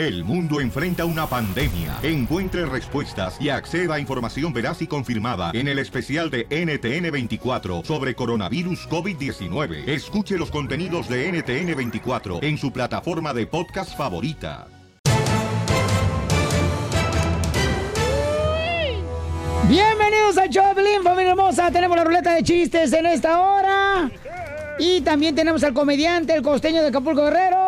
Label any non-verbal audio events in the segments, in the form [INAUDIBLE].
El mundo enfrenta una pandemia. Encuentre respuestas y acceda a información veraz y confirmada en el especial de NTN24 sobre coronavirus COVID-19. Escuche los contenidos de NTN24 en su plataforma de podcast favorita. Bienvenidos a Choplin, familia hermosa. Tenemos la ruleta de chistes en esta hora. Y también tenemos al comediante, el costeño de Acapulco Guerrero.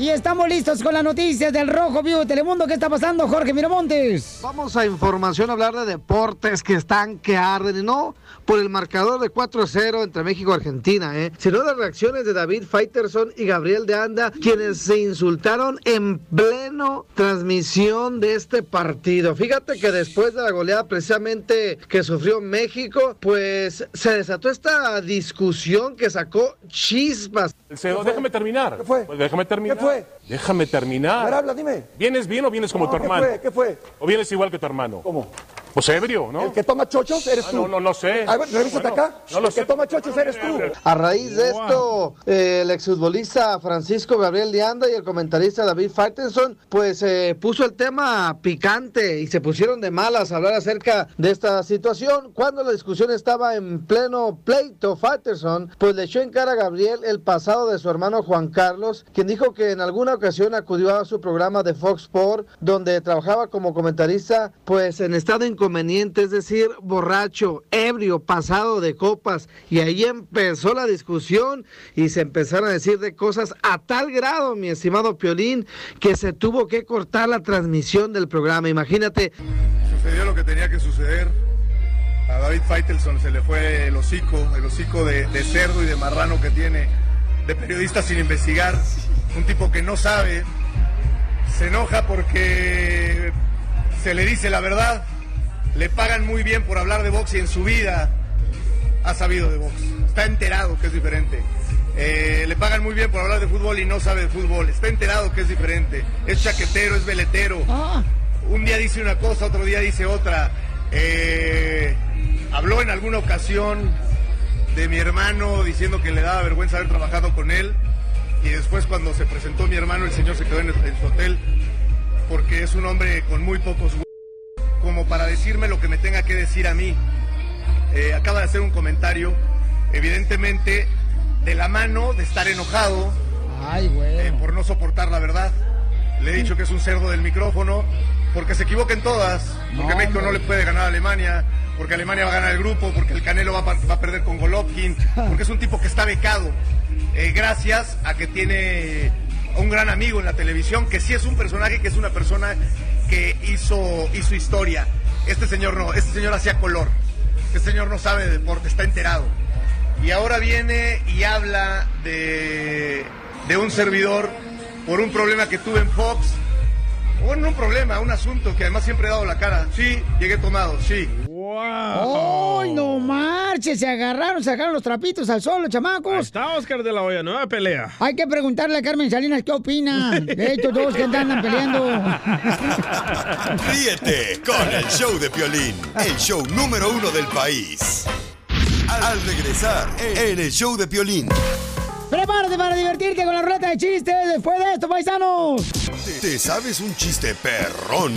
Y estamos listos con las noticias del Rojo Vivo de Telemundo. ¿Qué está pasando, Jorge Miramontes? Vamos a información, a hablar de deportes que están que arden, y no por el marcador de 4-0 entre México y Argentina, ¿eh? sino las reacciones de David Faitelson y Gabriel de Anda, quienes se insultaron en pleno transmisión de este partido. Fíjate que después de la goleada precisamente que sufrió México, pues se desató esta discusión que sacó chispas. Déjame terminar. ¿Qué fue? Pues déjame terminar. ¿Qué fue? Déjame terminar. A ver, habla, dime. ¿Vienes bien o vienes como No, tu ¿qué hermano? fue? ¿Qué fue? ¿O vienes igual que tu hermano? ¿Cómo? Pues ebrio, ¿no? ¿El que toma chochos eres Ah, tú? no, no, no sé. A ver, revísate Bueno, acá. no lo el sé. que toma chochos eres tú. A raíz de esto, eh, el exfutbolista Francisco Gabriel de Anda y el comentarista David Faitelson, pues eh, puso el tema picante y se pusieron de malas a hablar acerca de esta situación. Cuando la discusión estaba en pleno pleito, Faitelson, pues le echó en cara a Gabriel el pasado de su hermano Juan Carlos, quien dijo que en alguna ocasión acudió a su programa de Fox Sport, donde trabajaba como comentarista, pues en estado es decir, borracho, ebrio, pasado de copas. Y ahí empezó la discusión y se empezaron a decir de cosas a tal grado, mi estimado Piolín, que se tuvo que cortar la transmisión del programa. Imagínate. Sucedió lo que tenía que suceder. A David Faitelson se le fue el hocico, el hocico de, de cerdo y de marrano que tiene, de periodista sin investigar, un tipo que no sabe, se enoja porque se le dice la verdad, le pagan muy bien por hablar de box y en su vida ha sabido de box, está enterado que es diferente. Eh, le pagan muy bien por hablar de fútbol y no sabe de fútbol, está enterado que es diferente, es chaquetero, es veletero. Un día dice una cosa, otro día dice otra. Eh, habló en alguna ocasión de mi hermano diciendo que le daba vergüenza haber trabajado con él. Y después cuando se presentó mi hermano, el señor se quedó en, en su hotel porque es un hombre con muy pocos como para decirme lo que me tenga que decir a mí. Eh, acaba de hacer un comentario, evidentemente, de la mano de estar enojado Ay, eh, por no soportar la verdad. Le he dicho que es un cerdo del micrófono, porque se equivoquen todas, porque No, México no le puede ganar a Alemania, porque Alemania va a ganar el grupo, porque el Canelo va a, par- va a perder con Golovkin, porque es un tipo que está becado, eh, gracias a que tiene un gran amigo en la televisión, que sí es un personaje, que es una persona que hizo, hizo historia. Este señor no, este señor hacía color, este señor no sabe de deporte, está enterado. Y ahora viene y habla de, de un servidor por un problema que tuve en Fox. Bueno, no un problema, un asunto que además siempre he dado la cara. Sí, llegué tomado, sí. ¡Ay, no marches! Se agarraron, sacaron los trapitos al sol, los chamacos. Está Oscar de la Hoya, nueva pelea. Hay que preguntarle a Carmen Salinas qué opina de estos dos que andan peleando. [LAUGHS] Ríete con el show de Piolín, el show número uno del país. Al regresar, en el show de Piolín. Prepárate para divertirte con la ruleta de chistes después de esto, paisanos. ¿Te sabes un chiste perrón?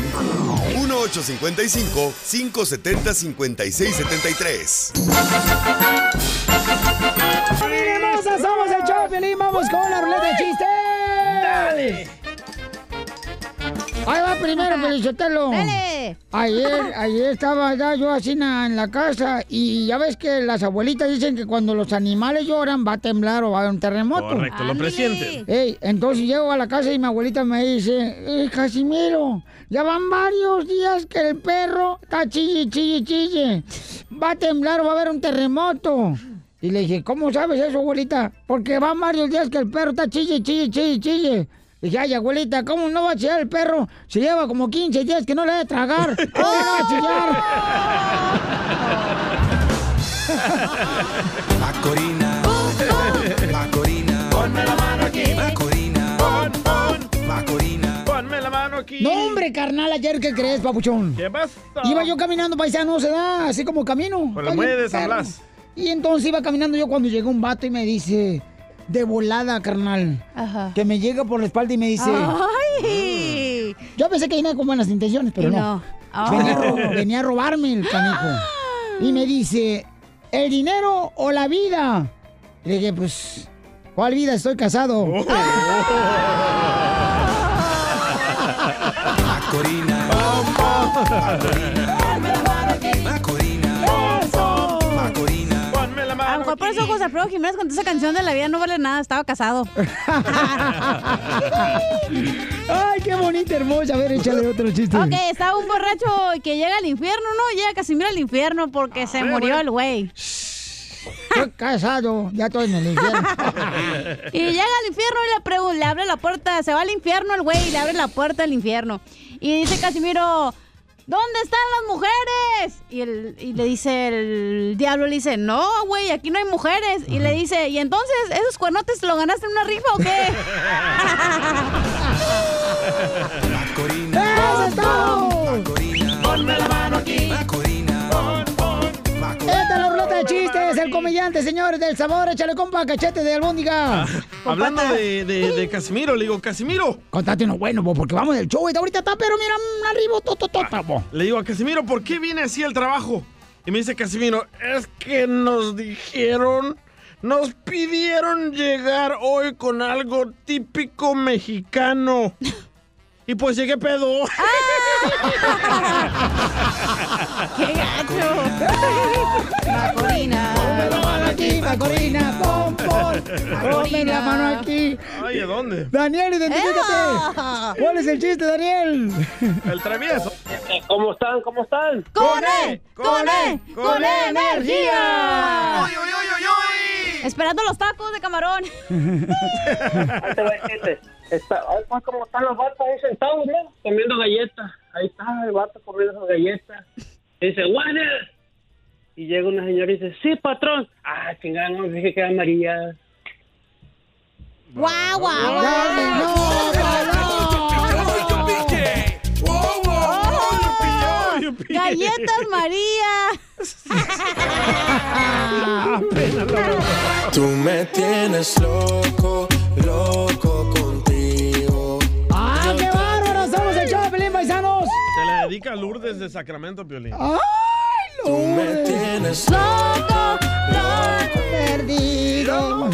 1855 570 5673 Ahí va primero, [LAUGHS] Felicitelo. Dale. Ayer, [LAUGHS] ayer estaba ya yo así na- en la casa y ya ves que las abuelitas dicen que cuando los animales lloran va a temblar o va a haber un terremoto. Correcto, lo presienten. Ey, entonces llego a la casa y mi abuelita me dice, eh, Casimiro, ya van varios días que el perro está chille, chille, chille. Va a temblar o va a haber un terremoto. Y le dije, ¿cómo sabes eso, abuelita? Porque van varios días que el perro está chille, chille, chille, chille. Dije, ay, abuelita, ¿cómo no va a chillar el perro? Se lleva como 15 días que no le da de tragar. [LAUGHS] ¿Cómo no va a chillar? [LAUGHS] Macorina. Macorina. Ponme la mano aquí. Macorina. Pon, pon, Macorina. ponme la mano aquí. No, hombre, carnal, ayer, ¿qué crees, papuchón? ¿Qué pasa? Iba yo caminando, paisano, se da así como camino. Por la muelle de San. Blas. Y entonces iba caminando yo cuando llegó un vato y me dice, de volada, carnal. Ajá. Que me llega por la espalda y me dice, ¡Ay! Yo pensé que venía con buenas intenciones, pero Y no. no. Oh. Venía, a ro- venía a robarme el canijo. Y me dice, ¿el dinero o la vida? Le dije, pues, ¿cuál vida? Estoy casado. [LAUGHS] Macorina. Macorina. Mejor por eso José Alfredo Jiménez con esa canción de la vida no vale nada, estaba casado. [LAUGHS] Ay, qué bonita, hermosa. A ver, échale otro chiste. Ok, estaba un borracho que llega al infierno, ¿no? Llega Casimiro al infierno porque se murió el güey. Estoy casado, ya estoy en el infierno. [LAUGHS] Y llega al infierno y le, pregun- le abre la puerta, se va al infierno el güey y le abre la puerta del infierno. Y dice Casimiro, ¿dónde están las mujeres? Y, el- y le dice el diablo, le dice, no, güey, aquí no hay mujeres. Y le dice, ¿y entonces esos cuernotes te lo ganaste en una rifa o qué? [LAUGHS] [LAUGHS] ¡Eso es todo! El comediante, señores, del sabor. Échale compa, cachete de albóndiga. Hablando de, de, de Casimiro, le digo, Casimiro. Contate uno bueno, bo, porque vamos del show. y Ahorita está, pero mira, mm, arriba, to, to, to, bo. Le digo a Casimiro, ¿por qué viene así el trabajo? Y me dice Casimiro, es que nos dijeron, nos pidieron llegar hoy con algo típico mexicano. [LAUGHS] Y pues llegué pedo. [LAUGHS] ¡Qué gacho! Macorina. Ponme la mano aquí, Macorina, pon, pon. Ponme la mano aquí. Ay, ¿a dónde? Daniel, identifícate. ¡Ea! ¿Cuál es el chiste, Daniel? El travieso. ¿Cómo están? ¿Cómo están? ¡Con E! ¡Con E! ¡Con E energía! Esperando los tacos de camarón. [LAUGHS] Ahí te va el chiste. Está, pues como están los vatos ahí sentados, ¿no? Comiendo galletas. Ahí está el vato comiendo sus galletas. Y dice, ¡Water! Y llega una señora y dice, sí, patrón. Ah, chingada, no, dije que era María. ¡Guau, guau, guau! ¡Galletas María! [LAUGHS] Tú me tienes loco, loco contigo. ¡Ah, qué bárbaro! Somos el show, Pelín, paisanos. Se le dedica a Lourdes de Sacramento, Piolín. ¡Ay, Tú me Lourdes! tienes ¡Loco! ¡Loco! Perdido.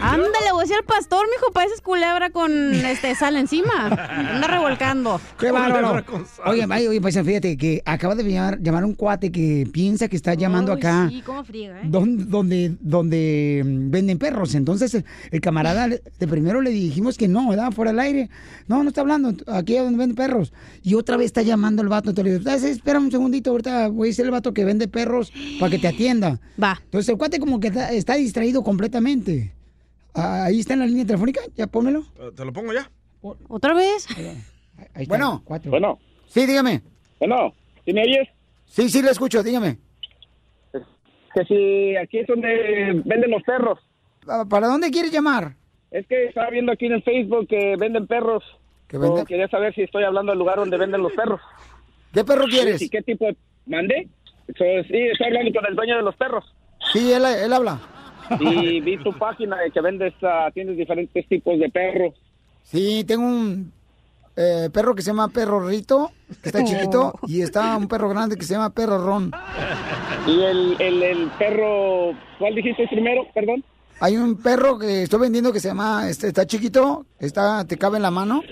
Ándale, voy a decir al pastor, mijo, pareces culebra con este sal encima. Anda revolcando. ¡Qué bárbaro! Oye, ay, oye, paisano, fíjate que acaba de llamar, llamar un cuate que piensa que está llamando acá. Sí, cómo friega, ¿eh? Donde, donde, donde mm, venden perros. Entonces, el, el camarada de primero le dijimos que no, ¿verdad? Fuera del aire. No, no está hablando. Aquí es donde venden perros. Y otra vez está llamando el vato. Entonces le digo, "Ah, espera un segundito, ahorita voy a decir el vato que vende perros para que te atienda. Va. Entonces el cuate como que está, está distraído completamente. Ah, Ahí está en la línea telefónica, ya pónmelo. Eh, ¿Te lo pongo ya? ¿Otra vez? Ahí está, Bueno. cuatro. Bueno, Sí, dígame. bueno, ¿sí me oyes? Sí, sí, le escucho, dígame. Que si aquí es donde venden los perros. Ah, ¿Para dónde quieres llamar? Es que estaba viendo aquí en el Facebook que venden perros. ¿Que vende? O quería saber si estoy hablando del lugar donde venden los perros. ¿Qué perro quieres? ¿Y qué tipo de... ¿Mandé? So, sí, estoy hablando con el dueño de los perros. Sí, él, él habla. Y [LAUGHS] vi tu página de que vendes, ah, tienes diferentes tipos de perros. Sí, tengo un eh, perro que se llama perro Rito, que está chiquito, [LAUGHS] y está un perro grande que se llama perro Ron. Y el, el, el perro, ¿cuál dijiste primero? Perdón. Hay un perro que estoy vendiendo que se llama, este, está chiquito, está, te cabe en la mano,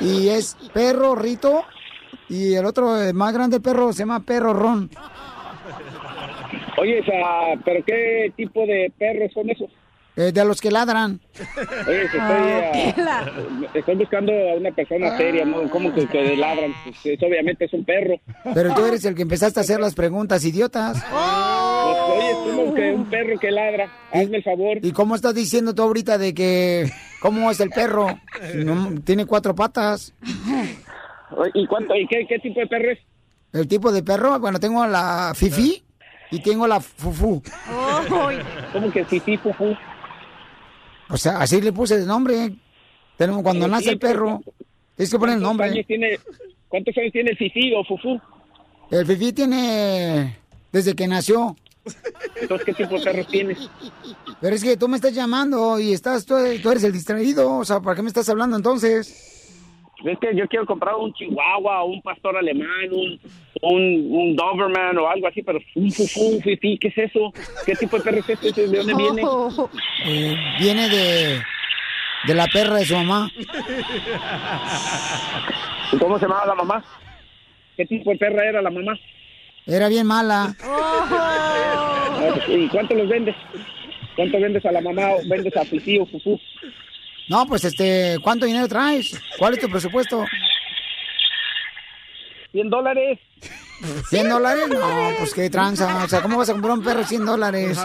y es perro Rito, y el otro eh, más grande perro se llama perro Ron. Oye, o sea, ¿pero qué tipo de perros son esos? eh, de los que ladran. Oye, estoy, ah, estoy buscando a una persona seria, ¿no? ¿Cómo que, que ladran? Pues, es- obviamente es un perro. Pero tú eres el que empezaste a hacer las preguntas, idiotas. Pues, oye, es como que un perro que ladra. Hazme el favor. ¿Y cómo estás diciendo tú ahorita de que cómo es el perro? Si no, tiene cuatro patas. ¿Y cuánto? ¿Y qué, qué tipo de perro es? El tipo de perro, bueno, tengo la fifi y tengo la fufu. ¿Cómo que fifi, fufu? O sea, así le puse el nombre. Tenemos cuando nace el perro, tienes que poner el ¿Cuántos nombre. años tiene, ¿Cuántos años tiene el fifi o fufu? El fifi tiene desde que nació. Entonces, ¿qué tipo de perros tienes? Pero es que tú me estás llamando y estás tú, tú eres el distraído, o sea, ¿para qué me estás hablando entonces? Es que yo quiero comprar un chihuahua, un pastor alemán, un, un, un Doberman o algo así, pero un fufú, un fifí, ¿qué es eso? ¿Qué tipo de perro es este? ¿De dónde viene? Eh, viene de, de la perra de su mamá. ¿Y ¿Cómo se llamaba la mamá? ¿Qué tipo de perra era la mamá? Era bien mala. Ah, ¿Y cuánto los vendes? ¿Cuánto vendes a la mamá o vendes a fifí o fufú? No, pues este, ¿cuánto dinero traes? ¿Cuál es tu presupuesto? 100 dólares. ¿100 dólares? No, pues qué tranza. O sea, ¿cómo vas a comprar un perro 100 dólares?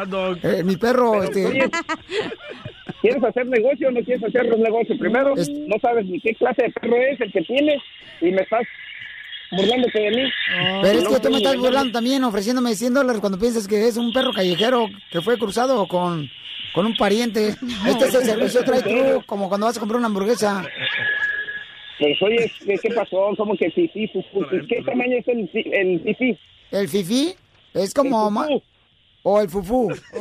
Eh, mi perro, este... Oye, ¿Quieres hacer negocio o no quieres hacer un negocio? Primero, no sabes ni qué clase de perro es el que tienes y me estás burlándote de mí. Pero es No, que tú me estás burlando también, ofreciéndome 100 dólares cuando piensas que es un perro callejero que fue cruzado con, con un pariente. [LAUGHS] Este es el servicio Try True, como cuando vas a comprar una hamburguesa. Pues oye, ¿qué, pasó? ¿Cómo que fifí, fufú? ¿Qué tamaño es el, el fifí? ¿El fifí? Es como... ma- ¿O el fufú? [LAUGHS]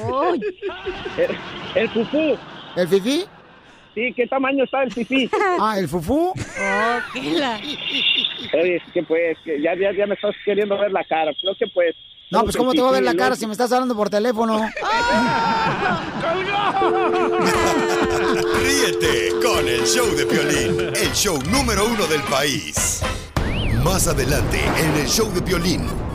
El, el fufú. ¿El fifí? Sí, ¿qué tamaño está el fifí? [LAUGHS] Ah, ¿el fufú? [LAUGHS] Oye, que pues, que ya, ya, ya me estás queriendo ver la cara. Creo que pues... No, pues ¿cómo te voy a ver la cara si me estás hablando por teléfono? [LAUGHS] Ríete con el show de Piolín, el show número uno del país. Más adelante en el show de Piolín.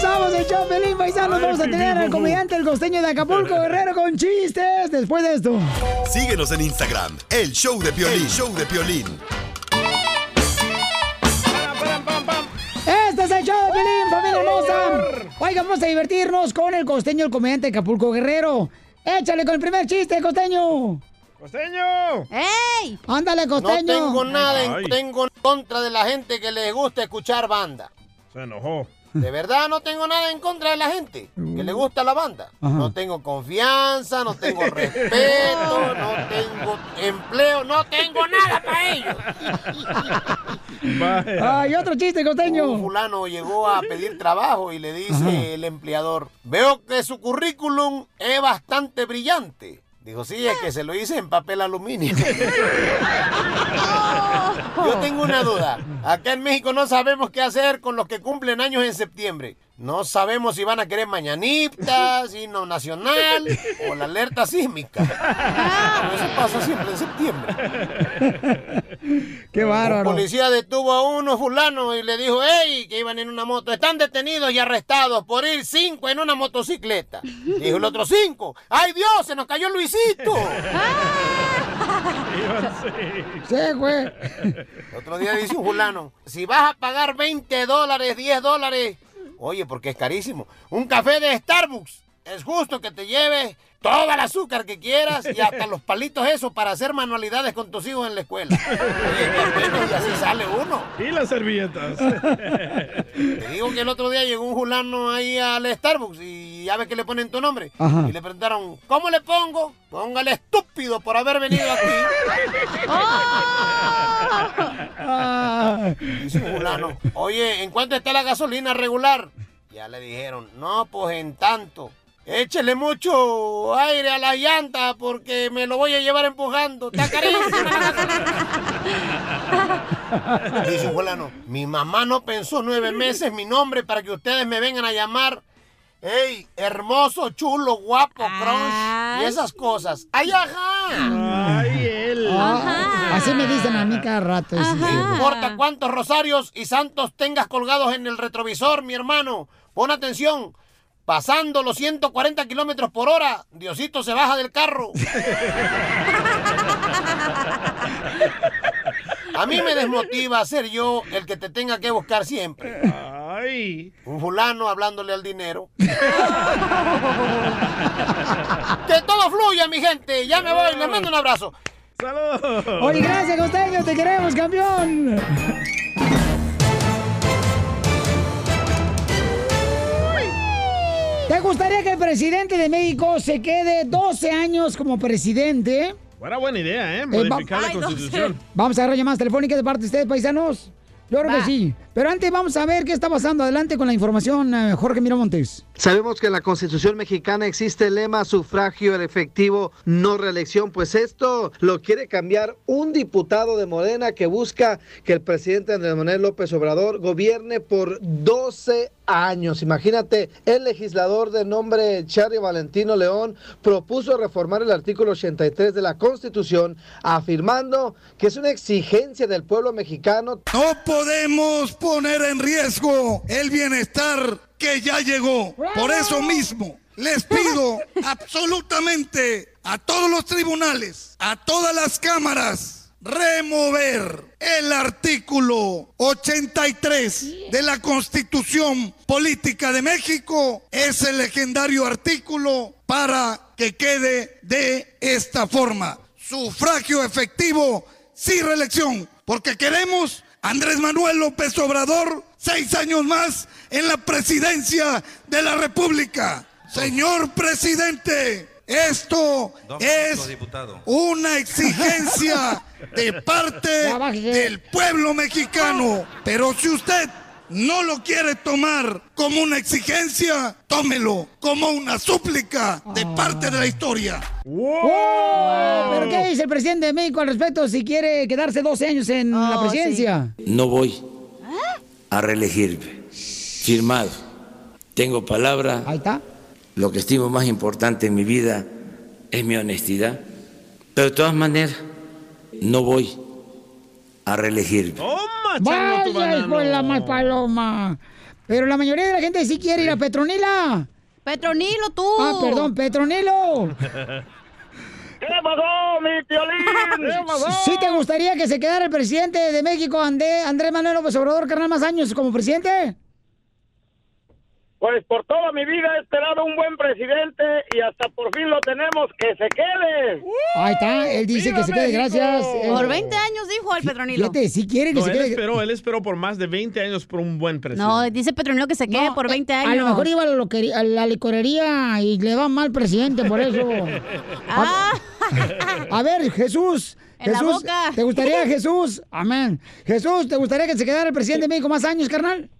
Somos el show Pelín Paisanos. Vamos a tener al comediante el costeño de Acapulco Guerrero con chistes después de esto. Síguenos en Instagram, el show de Piolín, el show de Piolín. Este es el show de Pelín, familia hermosa. Oiga, vamos a divertirnos con el costeño, el comediante de Acapulco Guerrero. Échale con el primer chiste, costeño. ¡Costeño! ¡Ey! Ándale, No costeño. tengo nada en, tengo en contra de la gente que le gusta escuchar banda. Se enojó. De verdad no tengo nada en contra de la gente que le gusta la banda. Ajá. No tengo confianza, no tengo respeto, [LAUGHS] no tengo empleo, no tengo nada para ellos. Ay, otro chiste, costeño. Un fulano llegó a pedir trabajo y le dice el empleador, veo que su currículum es bastante brillante. Dijo, sí, es que se lo hice en papel aluminio. [LAUGHS] Yo tengo una duda. Acá en México no sabemos qué hacer con los que cumplen años en septiembre. No sabemos si van a querer mañanitas, himno nacional o la alerta sísmica. Eso pasa siempre en septiembre. Qué Un bárbaro. policía detuvo a uno fulano y le dijo, hey, que iban en una moto, están detenidos y arrestados por ir cinco en una motocicleta. Dijo el otro cinco, ay Dios, se nos cayó Luisito. [LAUGHS] Sí, güey. Otro día dice un fulano, si vas a pagar 20 dólares, 10 dólares, oye, porque es carísimo, un café de Starbucks, es justo que te lleves todo el azúcar que quieras y hasta los palitos esos para hacer manualidades con tus hijos en la escuela. Oye, qué bueno, y así sale uno. Y las servilletas. [LAUGHS] Te digo que el otro día llegó un fulano ahí al Starbucks y ya ves que le ponen tu nombre. Ajá. Y le preguntaron, ¿cómo le pongo? Póngale estúpido por haber venido aquí. [LAUGHS] [LAUGHS] Dice un fulano, oye, ¿en cuánto está la gasolina regular? Ya le dijeron, no, pues en tanto. Échele mucho aire a la llanta porque me lo voy a llevar empujando. Está gasolina. [LAUGHS] Dice fulano, mi mamá no pensó nueve meses mi nombre para que ustedes me vengan a llamar. ¡Ey, hermoso, chulo, guapo, crunch! Y esas cosas. ¡Ay, ajá! ¡Ay, él! Así me dicen a mí cada rato. No importa cuántos rosarios y santos tengas colgados en el retrovisor, mi hermano. Pon atención. Pasando los 140 kilómetros por hora, Diosito se baja del carro. A mí me desmotiva ser yo el que te tenga que buscar siempre. ¡Ay! Un fulano hablándole al dinero. que todo fluya, mi gente. Ya me voy. Les mando un abrazo. ¡Saludos! Oye, gracias, costeño. Te queremos, campeón. ¿Te gustaría que el presidente de México se quede 12 años como presidente? Buena buena idea, ¿eh? Eh, va- Modificar la constitución. Vamos a agarrar llamadas telefónicas de parte de ustedes, paisanos. Claro que Va. sí. Pero antes vamos a ver qué está pasando. Adelante con la información, eh, Jorge Miramontes. Sabemos que en la Constitución mexicana existe el lema sufragio efectivo, no reelección, pues esto lo quiere cambiar un diputado de Morena que busca que el presidente Andrés Manuel López Obrador gobierne por 12 años. Imagínate, el legislador de nombre Charlie Valentino León propuso reformar el artículo 83 de la Constitución, afirmando que es una exigencia del pueblo mexicano. No podemos poner en riesgo el bienestar que ya llegó. Por eso mismo, les pido [LAUGHS] absolutamente a todos los tribunales, a todas las cámaras, remover el artículo 83 de la Constitución Política de México, ese legendario artículo, para que quede de esta forma. Sufragio efectivo, sin reelección, porque queremos Andrés Manuel López Obrador, seis años más en la presidencia de la República. Señor presidente, esto es una exigencia [LAUGHS] de parte del pueblo mexicano. Pero si usted no lo quiere tomar como una exigencia, tómelo como una súplica de parte de la historia. ¡Oh! ¿Pero qué dice el presidente de México al respecto si quiere quedarse 12 años en la presidencia? No voy a reelegirme. Firmado. Tengo palabra. Ahí está. Lo que estimo más importante en mi vida es mi honestidad. Pero de todas maneras, no voy a reelegirme. Vaya, hijo de la mal paloma. Pero la mayoría de la gente sí quiere ir a Petronila. Petronilo, tú. Ah, perdón, Petronilo. ¿Qué pasó, mi piolín? [LAUGHS] ¿Sí te gustaría que se quedara el presidente de México, André- Andrés Manuel López Obrador, carnal, más años como presidente? Pues por toda mi vida he esperado un buen presidente y hasta por fin lo tenemos, que se quede. Ahí está, él dice que se quede, gracias. Eh, Por 20 años dijo el Petronilo. Fíjate, si quiere que No, se él quede. esperó, él esperó por más de 20 años por un buen presidente. No, dice Petronilo que se quede por 20 años. A lo mejor iba a la, loquería- a la licorería y le va mal presidente por eso. [LAUGHS] Ah. A, a ver, Jesús. [LAUGHS] En la Jesús, boca. ¿te gustaría, [LAUGHS] Jesús? Amén. Jesús, ¿te gustaría que se quedara el presidente de México más años, carnal?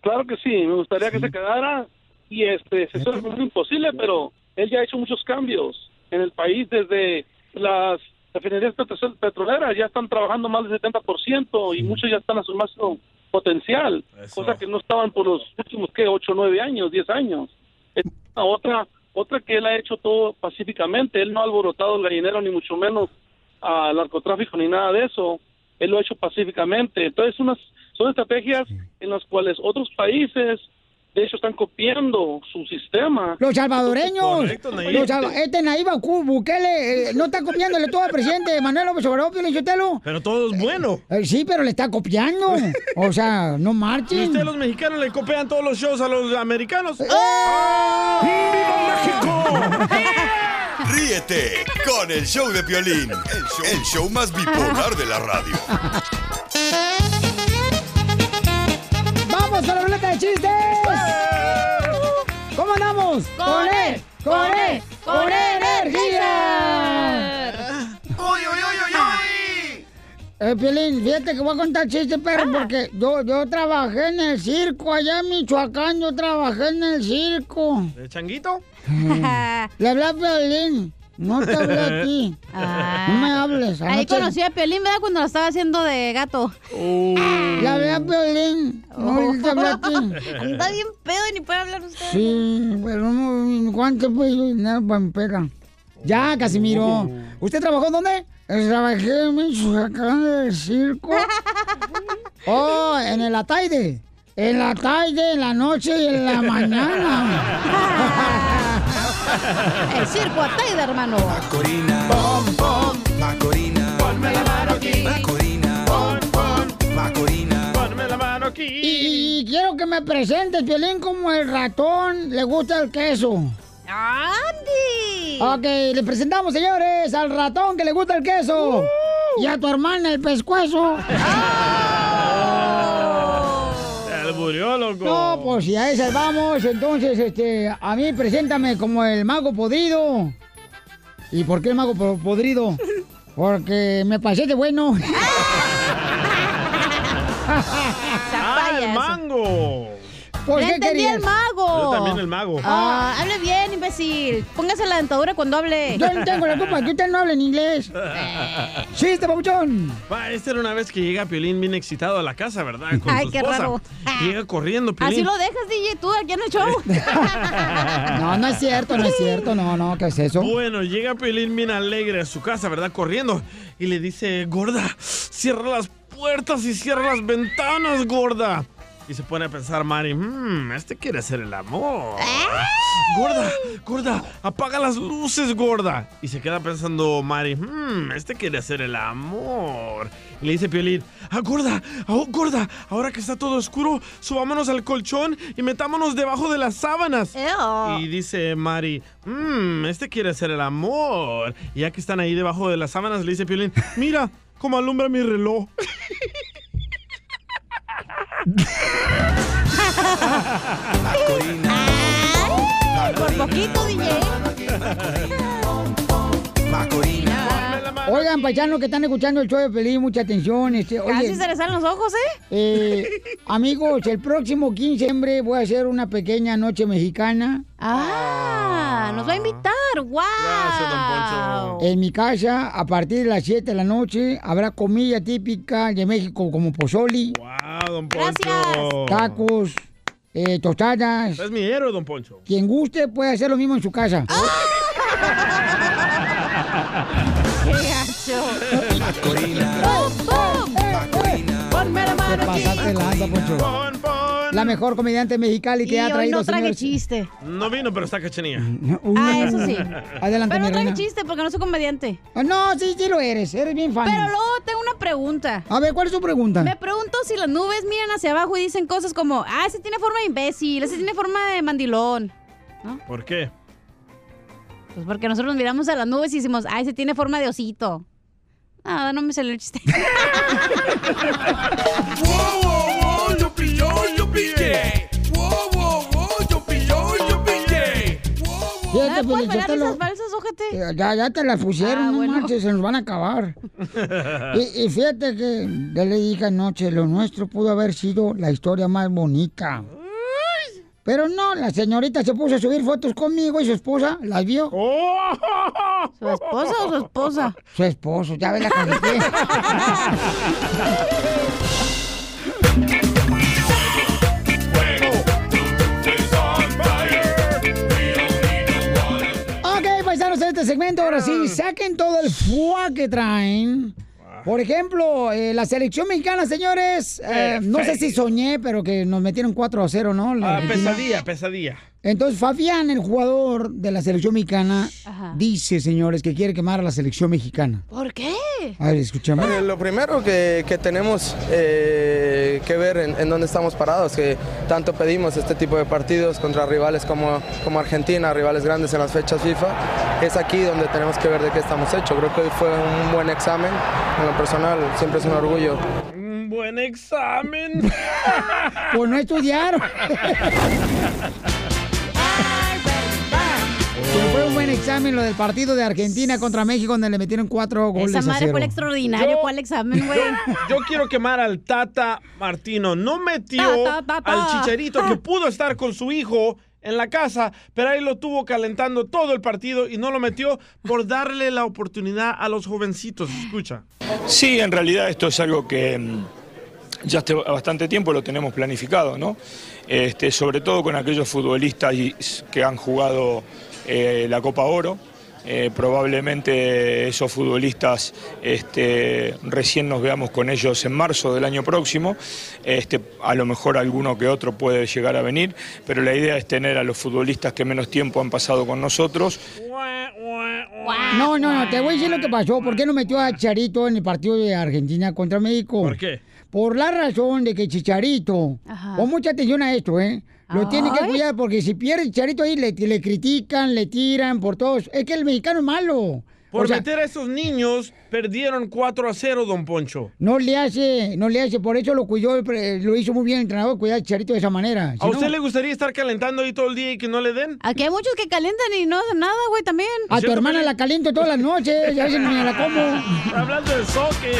Claro que sí, me gustaría que se quedara y este se suena como imposible, pero él ya ha hecho muchos cambios en el país desde las refinerías petro- petroleras ya están trabajando más del 70% y muchos ya están a su máximo potencial, cosa que no estaban por los últimos que 8, 9 años, 10 años. Otra otra que él ha hecho todo pacíficamente, él no ha alborotado el gallinero ni mucho menos al narcotráfico ni nada de eso, él lo ha hecho pacíficamente. Entonces unas son estrategias en las cuales otros países de hecho están copiando su sistema. Los salvadoreños. Correcto, Nayib. Los salva- este Nayib Bukele, eh, no está copiándole todo al presidente Manuel López Obrador, Pio. Pero todo es bueno. sí, pero le está copiando. O sea, no ¿Y marchen. ustedes los mexicanos le copian todos los shows a los americanos? [LAUGHS] Ríete con el show de Piolín, el show, el show más bipolar de la radio. [LAUGHS] ¡Vamos a la ruleta de chistes! ¿Cómo andamos? ¡Con él! ¡Con él! ¡Con energía! ¡Uy, uy, uy, uy, uy! Eh, Piolín, fíjate que voy a contar chistes, perro, porque yo, yo trabajé en el circo allá en Michoacán, yo trabajé en el circo. ¿De changuito? [LAUGHS] Le hablé a Piolín, no te hablé a ti. No me hables. Ahí anoche- conocí a Piolín, ¿verdad? Cuando lo estaba haciendo de gato. Le hablé a Piolín, no te hablé a ti. [LAUGHS] Anda bien pedo y ni puede hablar usted. Sí, pero no, ¿cuánto fue dinero para mi pega? Ya, Casimiro. ¿Usted trabajó dónde? Eh, Trabajé en Michoacán en el circo. [LAUGHS] Oh, en el Ataide. En la tarde, en la noche y en la mañana. [LAUGHS] El circo Ataide, hermano. Macorina. Pom, pom. Macorina. Ponme la mano aquí. Macorina. Pom, pom. Macorina. Ponme la mano aquí. Y, y quiero que me presentes, Piolín, como el ratón le gusta el queso. ¡Andy! Ok, le presentamos, señores, al ratón que le gusta el queso. Y a tu hermana el pescuezo. Se loco. No, pues si a esa vamos, entonces, este, a mí preséntame como el mago podrido. ¿Y por qué el mago po- podrido? Porque me pasé de bueno. [LAUGHS] [LAUGHS] ¡Ah, el mango! ¿Por Le qué entendí querías? el mago. Yo también el mago. Ah, hable bien, imbécil. Póngase la dentadura cuando hable. Yo no tengo la culpa que usted no habla en inglés. Sí, este papuchón. Va, esta era una vez que llega Piolín bien excitado a la casa, ¿verdad? Con Ay, su qué esposa. raro. Llega corriendo, Piolín. Así lo dejas, DJ, tú aquí en el show. [LAUGHS] No, no es cierto, no es cierto. No, no, ¿qué es eso? Bueno, llega Piolín bien alegre a su casa, ¿verdad? Corriendo. Y le dice, gorda, cierra las puertas y cierra las ventanas, gorda. Y se pone a pensar Mari, mmm, este quiere hacer el amor. Gorda, gorda, apaga las luces, gorda. Y se queda pensando Mari, mmm, este quiere hacer el amor. Y le dice Piolín, ah, gorda, ah, gorda, ahora que está todo oscuro, subámonos al colchón y metámonos debajo de las sábanas. Y dice Mari, mmm, este quiere hacer el amor. Y ya que están ahí debajo de las sábanas, le dice Piolín, mira cómo alumbra mi reloj. [LAUGHS] Por poquito, DJ. Oigan, paisanos que están escuchando el show de Pelín, mucha atención. Este, oye, Casi se le salen los ojos, ¿eh? eh, [LAUGHS] amigos, el próximo 15 de diciembre voy a hacer una pequeña noche mexicana. Ah, nos va a invitar. ¡Wow! En mi casa, a partir de las 7 de la noche, habrá comida típica de México como pozoli, Ah, don Poncho. tacos, eh, tostadas. Es mi héroe, don Poncho. Quien guste puede hacer lo mismo en su casa. ¡Qué gacho! Ponme la mano aquí. pasaste lanza, Poncho. La mejor comediante mexicana que Y ha hoy traído, no traje señores. chiste. No vino, pero está cachanía. Ah, eso sí. Adelante, Pero mi no traje reina. chiste porque no soy comediante. Ah, No, sí, sí lo eres. Eres bien fan. Pero luego tengo una pregunta. A ver, ¿cuál es tu pregunta? Me pregunto si las nubes miran hacia abajo y dicen cosas como, ah, ese tiene forma de imbécil, ese tiene forma de mandilón. ¿Por qué? Pues porque nosotros miramos a las nubes y decimos, ah, ese tiene forma de osito. Nada, no me salió el chiste. [LAUGHS] yo pilló, yo pillé. Wow, wow, wow, yo pilló, yo pillé. ¿No puedes Piolín, bailar Sotelo, esas balsas, ojete? eh, Ya, ya te las pusieron, Ah, no bueno. manches, se nos van a acabar. [LAUGHS] y, y fíjate que ya le dije anoche, lo nuestro pudo haber sido la historia más bonita. Pero no, la señorita se puso a subir fotos conmigo y su esposa las vio. ¿Su esposa o su esposa? Su esposo, ya ve la califiqué. Ok, paisanos, en este segmento, ahora sí, saquen todo el fuá que traen. Por ejemplo, eh, la selección mexicana, señores, eh, no sé si soñé, pero que nos metieron 4 a 0, ¿no? La Ah, Argentina. pesadilla, pesadilla. Entonces, Fabián, el jugador de la selección mexicana, Ajá. dice, señores, que quiere quemar a la selección mexicana. ¿Por qué? A ver, escuchamos. Eh, lo primero que, que tenemos eh, que ver en, en dónde estamos parados, que tanto pedimos este tipo de partidos contra rivales como, como Argentina, rivales grandes en las fechas FIFA, es aquí donde tenemos que ver de qué estamos hechos. Creo que hoy fue un buen examen, en lo personal siempre es un orgullo. Un buen examen. [LAUGHS] Pues no estudiaron. [LAUGHS] Un buen examen lo del partido de Argentina contra México, donde le metieron cuatro goles Esa a madre cero. fue el extraordinario. Yo- ¿Cuál examen, güey? Yo quiero quemar al Tata Martino. No metió Ta, ta, ta, ta. al chicharito que pudo estar con su hijo en la casa, pero ahí lo tuvo calentando todo el partido y no lo metió por darle la oportunidad a los jovencitos. Escucha. Sí, en realidad esto es algo que mm, ya hace bastante tiempo lo tenemos planificado, ¿no? Este, sobre todo con aquellos futbolistas que han jugado eh, la Copa Oro. Eh, probablemente esos futbolistas este, recién nos veamos con ellos en marzo del año próximo. Este, a lo mejor alguno que otro puede llegar a venir, pero la idea es tener a los futbolistas que menos tiempo han pasado con nosotros No, no, no, te voy a decir lo que pasó. ¿Por qué no metió a Chicharito en el partido de Argentina contra México? ¿Por qué? Por la razón de que Chicharito, Ajá. pon mucha atención a esto, ¿eh? Lo tiene que cuidar porque si pierde Chicharito ahí le, le critican, le tiran por todos. Es que el mexicano es malo. Por O sea, meter a esos niños, perdieron 4 a 0, don Poncho. no le hace, no le hace, por eso lo cuidó, lo hizo muy bien el entrenador, cuidar a Chicharito de esa manera. Si ¿A no- usted le gustaría estar calentando ahí todo el día y que no le den? Aquí hay muchos que calentan y no hacen nada, güey, también. A tu hermana la caliento todas las noches, y a veces ni me la como. [LAUGHS] Hablando de soque.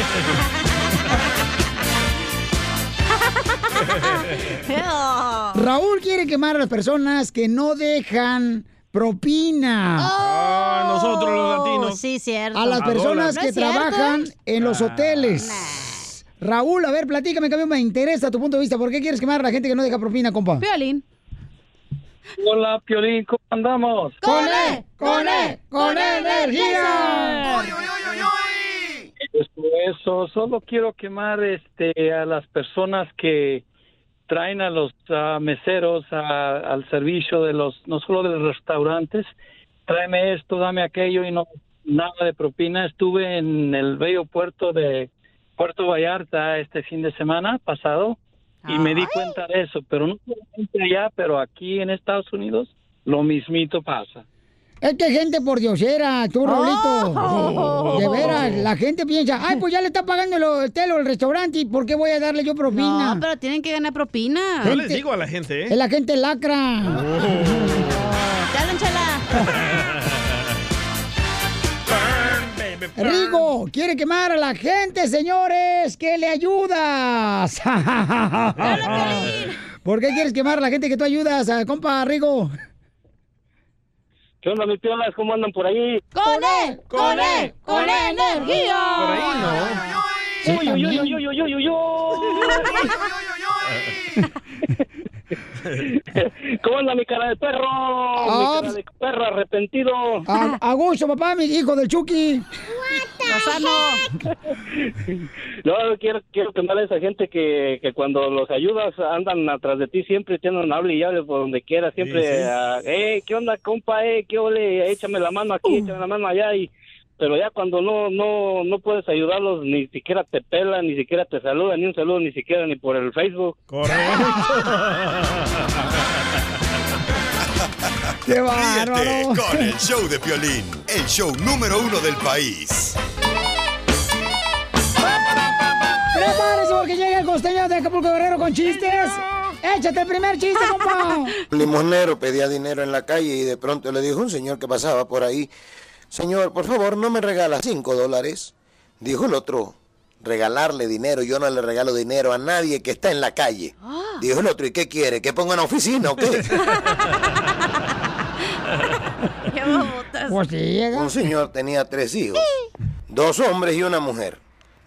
[LAUGHS] Raúl quiere quemar a las personas que no dejan propina. Ah, nosotros los latinos. Sí, cierto. A las personas No que cierto, trabajan en los hoteles. Raúl, a ver, platícame, cambio, me interesa tu punto de vista. ¿Por qué quieres quemar a la gente que no deja propina, compa? Violín. Hola, Piolín, ¿cómo andamos? ¡Con E! ¡Con E! ¡Con energía! Eso, eso, solo quiero quemar este a las personas que traen a los ah, meseros a- al servicio de los, no solo de los restaurantes, tráeme esto, dame aquello y no nada de propina. Estuve en el bello puerto de Puerto Vallarta este fin de semana pasado y me di cuenta de eso, pero no solamente allá, pero aquí en Estados Unidos lo mismito pasa. Es que gente por diosera, tú, Raulito. Oh. De veras, la gente piensa, ay, pues ya le está pagando el hotel o el restaurante, ¿y por qué voy a darle yo propina? No, pero tienen que ganar propina. Yo les digo a la gente, ¿eh? Es la gente lacra. Dale, chala. Rigo quiere quemar a la gente, señores, que le ayudas. ¿Por qué quieres quemar a la gente que tú ayudas, a compa Rigo? ¿Qué onda, mis piolas? ¿Cómo andan por ahí? ¡Con E! ¡Con E! ¡Con energía! Por ahí Sí, Uy, uy, uy, uy, uy, uy, uy, uy. [LAUGHS] [LAUGHS] ¿Cómo anda mi cara de perro? mi Ah, cara de perro arrepentido. A, a gusto, papá, mi hijo del Chucky. [LAUGHS] No, quiero, quiero quemar a esa gente que, que cuando los ayudas andan atrás de ti siempre tienen hable y hable por donde quiera, siempre, Sí, sí. ah, eh, ¿qué onda, compa? Eh, ¿qué ole? Échame la mano aquí, échame la mano allá y pero ya cuando no no no puedes ayudarlos ni siquiera te pelan ni siquiera te saludan ni un saludo ni siquiera ni por el Facebook [LAUGHS] ¡Qué Ríete bárbaro! con el show de Piolín, el show número uno del país. Prepárese porque llega el costeño de Acapulco Guerrero con chistes. Échate el primer chiste, compa. [LAUGHS] Limonero pedía dinero en la calle y de pronto le dijo un señor que pasaba por ahí, Señor, por favor, ¿no me regala cinco dólares? Dijo el otro, regalarle dinero, yo no le regalo dinero a nadie que está en la calle. Dijo el otro, ¿y qué quiere? ¿Que ponga una oficina o qué? [LAUGHS] ¡Qué babotas! Pues Un señor tenía tres hijos, dos hombres y una mujer.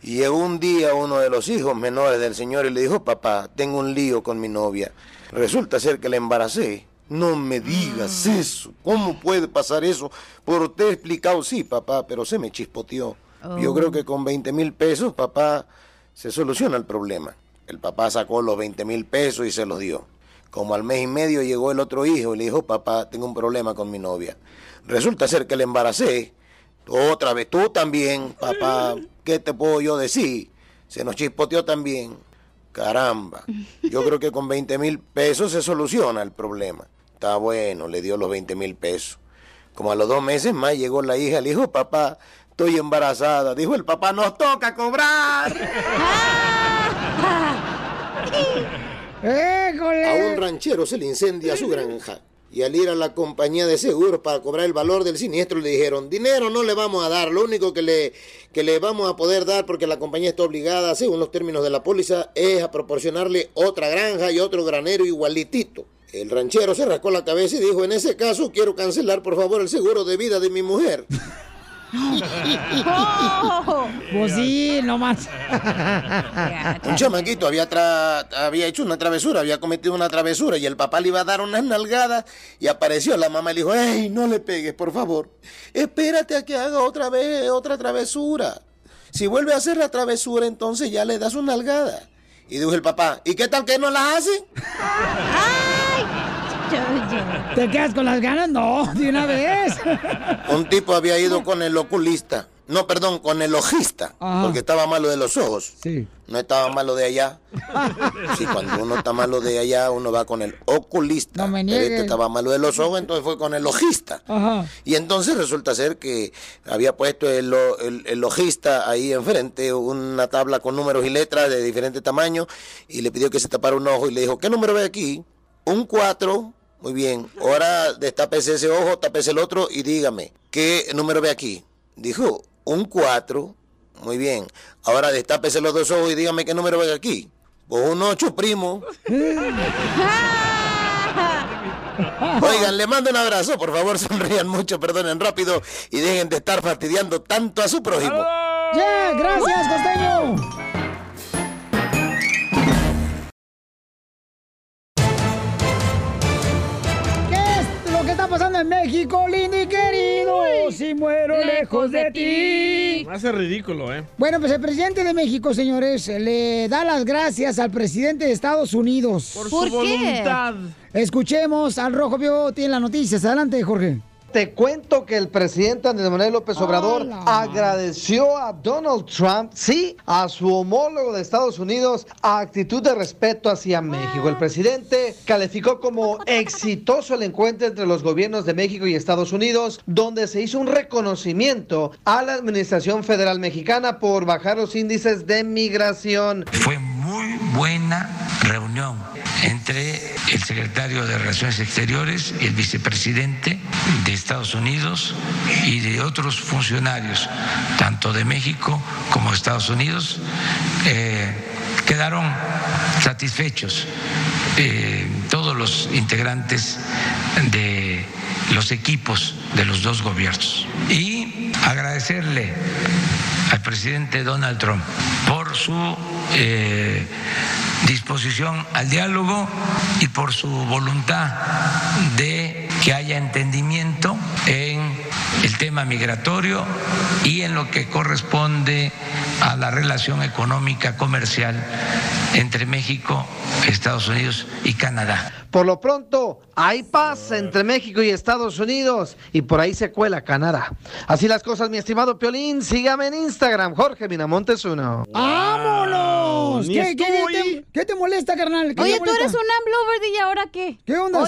Y llegó un día uno de los hijos menores del señor y le dijo, papá, tengo un lío con mi novia. Resulta ser que la embaracé. No me digas eso. ¿Cómo puede pasar eso? Por usted he explicado, sí, papá, pero se me chispoteó. Yo Oh. creo que con 20 mil pesos, papá, se soluciona el problema. El papá sacó los 20 mil pesos y se los dio. Como al mes y medio llegó el otro hijo y le dijo, papá, tengo un problema con mi novia. Resulta ser que le embaracé. Otra vez, tú también, papá, ¿qué te puedo yo decir? Se nos chispoteó también. Caramba, yo creo que con 20 mil pesos se soluciona el problema. Está bueno, le dio los 20 mil pesos. Como a los dos meses más llegó la hija, le dijo, papá, estoy embarazada. Dijo el papá, nos toca cobrar. [LAUGHS] A un ranchero se le incendia su granja. Y al ir a la compañía de seguros para cobrar el valor del siniestro le dijeron, dinero no le vamos a dar, lo único que le, que le vamos a poder dar porque la compañía está obligada, según los términos de la póliza, es a proporcionarle otra granja y otro granero igualitito. El ranchero se rascó la cabeza y dijo, en ese caso quiero cancelar por favor el seguro de vida de mi mujer. [LAUGHS] Pues sí, no más. [LAUGHS] Un chamaquito había, tra- había hecho una travesura, había cometido una travesura y el papá le iba a dar unas nalgadas y apareció la mamá y le dijo, ¡Ey, no le pegues, por favor! Espérate a que haga otra vez otra travesura. Si vuelve a hacer la travesura, entonces ya le das una nalgada. Y dijo el papá, ¿y qué tal que no las hace? ¿Te quedas con las ganas? No, de una vez. Un tipo había ido con el oculista. No, perdón, con el ojista. Ajá. Porque estaba malo de los ojos. Sí. No estaba malo de allá. [LAUGHS] Sí, cuando uno está malo de allá, uno va con el oculista. No me Pero este estaba malo de los ojos, entonces fue con el ojista. Ajá. Y entonces resulta ser que había puesto el, el, el ojista ahí enfrente una tabla con números y letras de diferente tamaño y le pidió que se tapara un ojo y le dijo, ¿qué número ve aquí? Un 4. Muy bien. Ahora destápese ese ojo, tápese el otro y dígame, ¿qué número ve aquí? Dijo, un 4. Muy bien. Ahora destápese los dos ojos y dígame qué número ve aquí. Pues un ocho, primo. [LAUGHS] Oigan, le mando un abrazo, por favor, sonrían mucho, perdonen rápido y dejen de estar fastidiando tanto a su prójimo. ¡Ya! ¡Gracias, costeño! Que está pasando en México, lindo y querido? Si muero lejos de ti. Me hace ridículo, ¿eh? Bueno, pues el presidente de México, señores, le da las gracias al presidente de Estados Unidos. Por su ¿Por qué? voluntad. Escuchemos al Rojo Vivo, tiene las noticias. Adelante, Jorge. Te cuento que el presidente Andrés Manuel López Obrador agradeció a Donald Trump, sí, a su homólogo de Estados Unidos, a actitud de respeto hacia México. El presidente calificó como exitoso el encuentro entre los gobiernos de México y Estados Unidos, donde se hizo un reconocimiento a la Administración Federal Mexicana por bajar los índices de migración. Fue muy buena reunión entre el secretario de Relaciones Exteriores y el vicepresidente de Estados Unidos y de otros funcionarios, tanto de México como de Estados Unidos, eh, quedaron satisfechos eh, todos los integrantes de los equipos de los dos gobiernos. Y agradecerle al presidente Donald Trump por su eh, disposición al diálogo y por su voluntad de que haya entendimiento en el tema migratorio y en lo que corresponde a la relación económica comercial entre México, Estados Unidos y Canadá. Por lo pronto, hay paz entre México y Estados Unidos y por ahí se cuela Canadá. Así las cosas, mi estimado Piolín. Sígame en Instagram, Jorge Miramontes uno. ¡Vámonos! ¿Qué, te, ahí. qué te molesta, carnal? ¿Qué Oye, tú eres un AMLover y ahora qué? ¿Qué onda?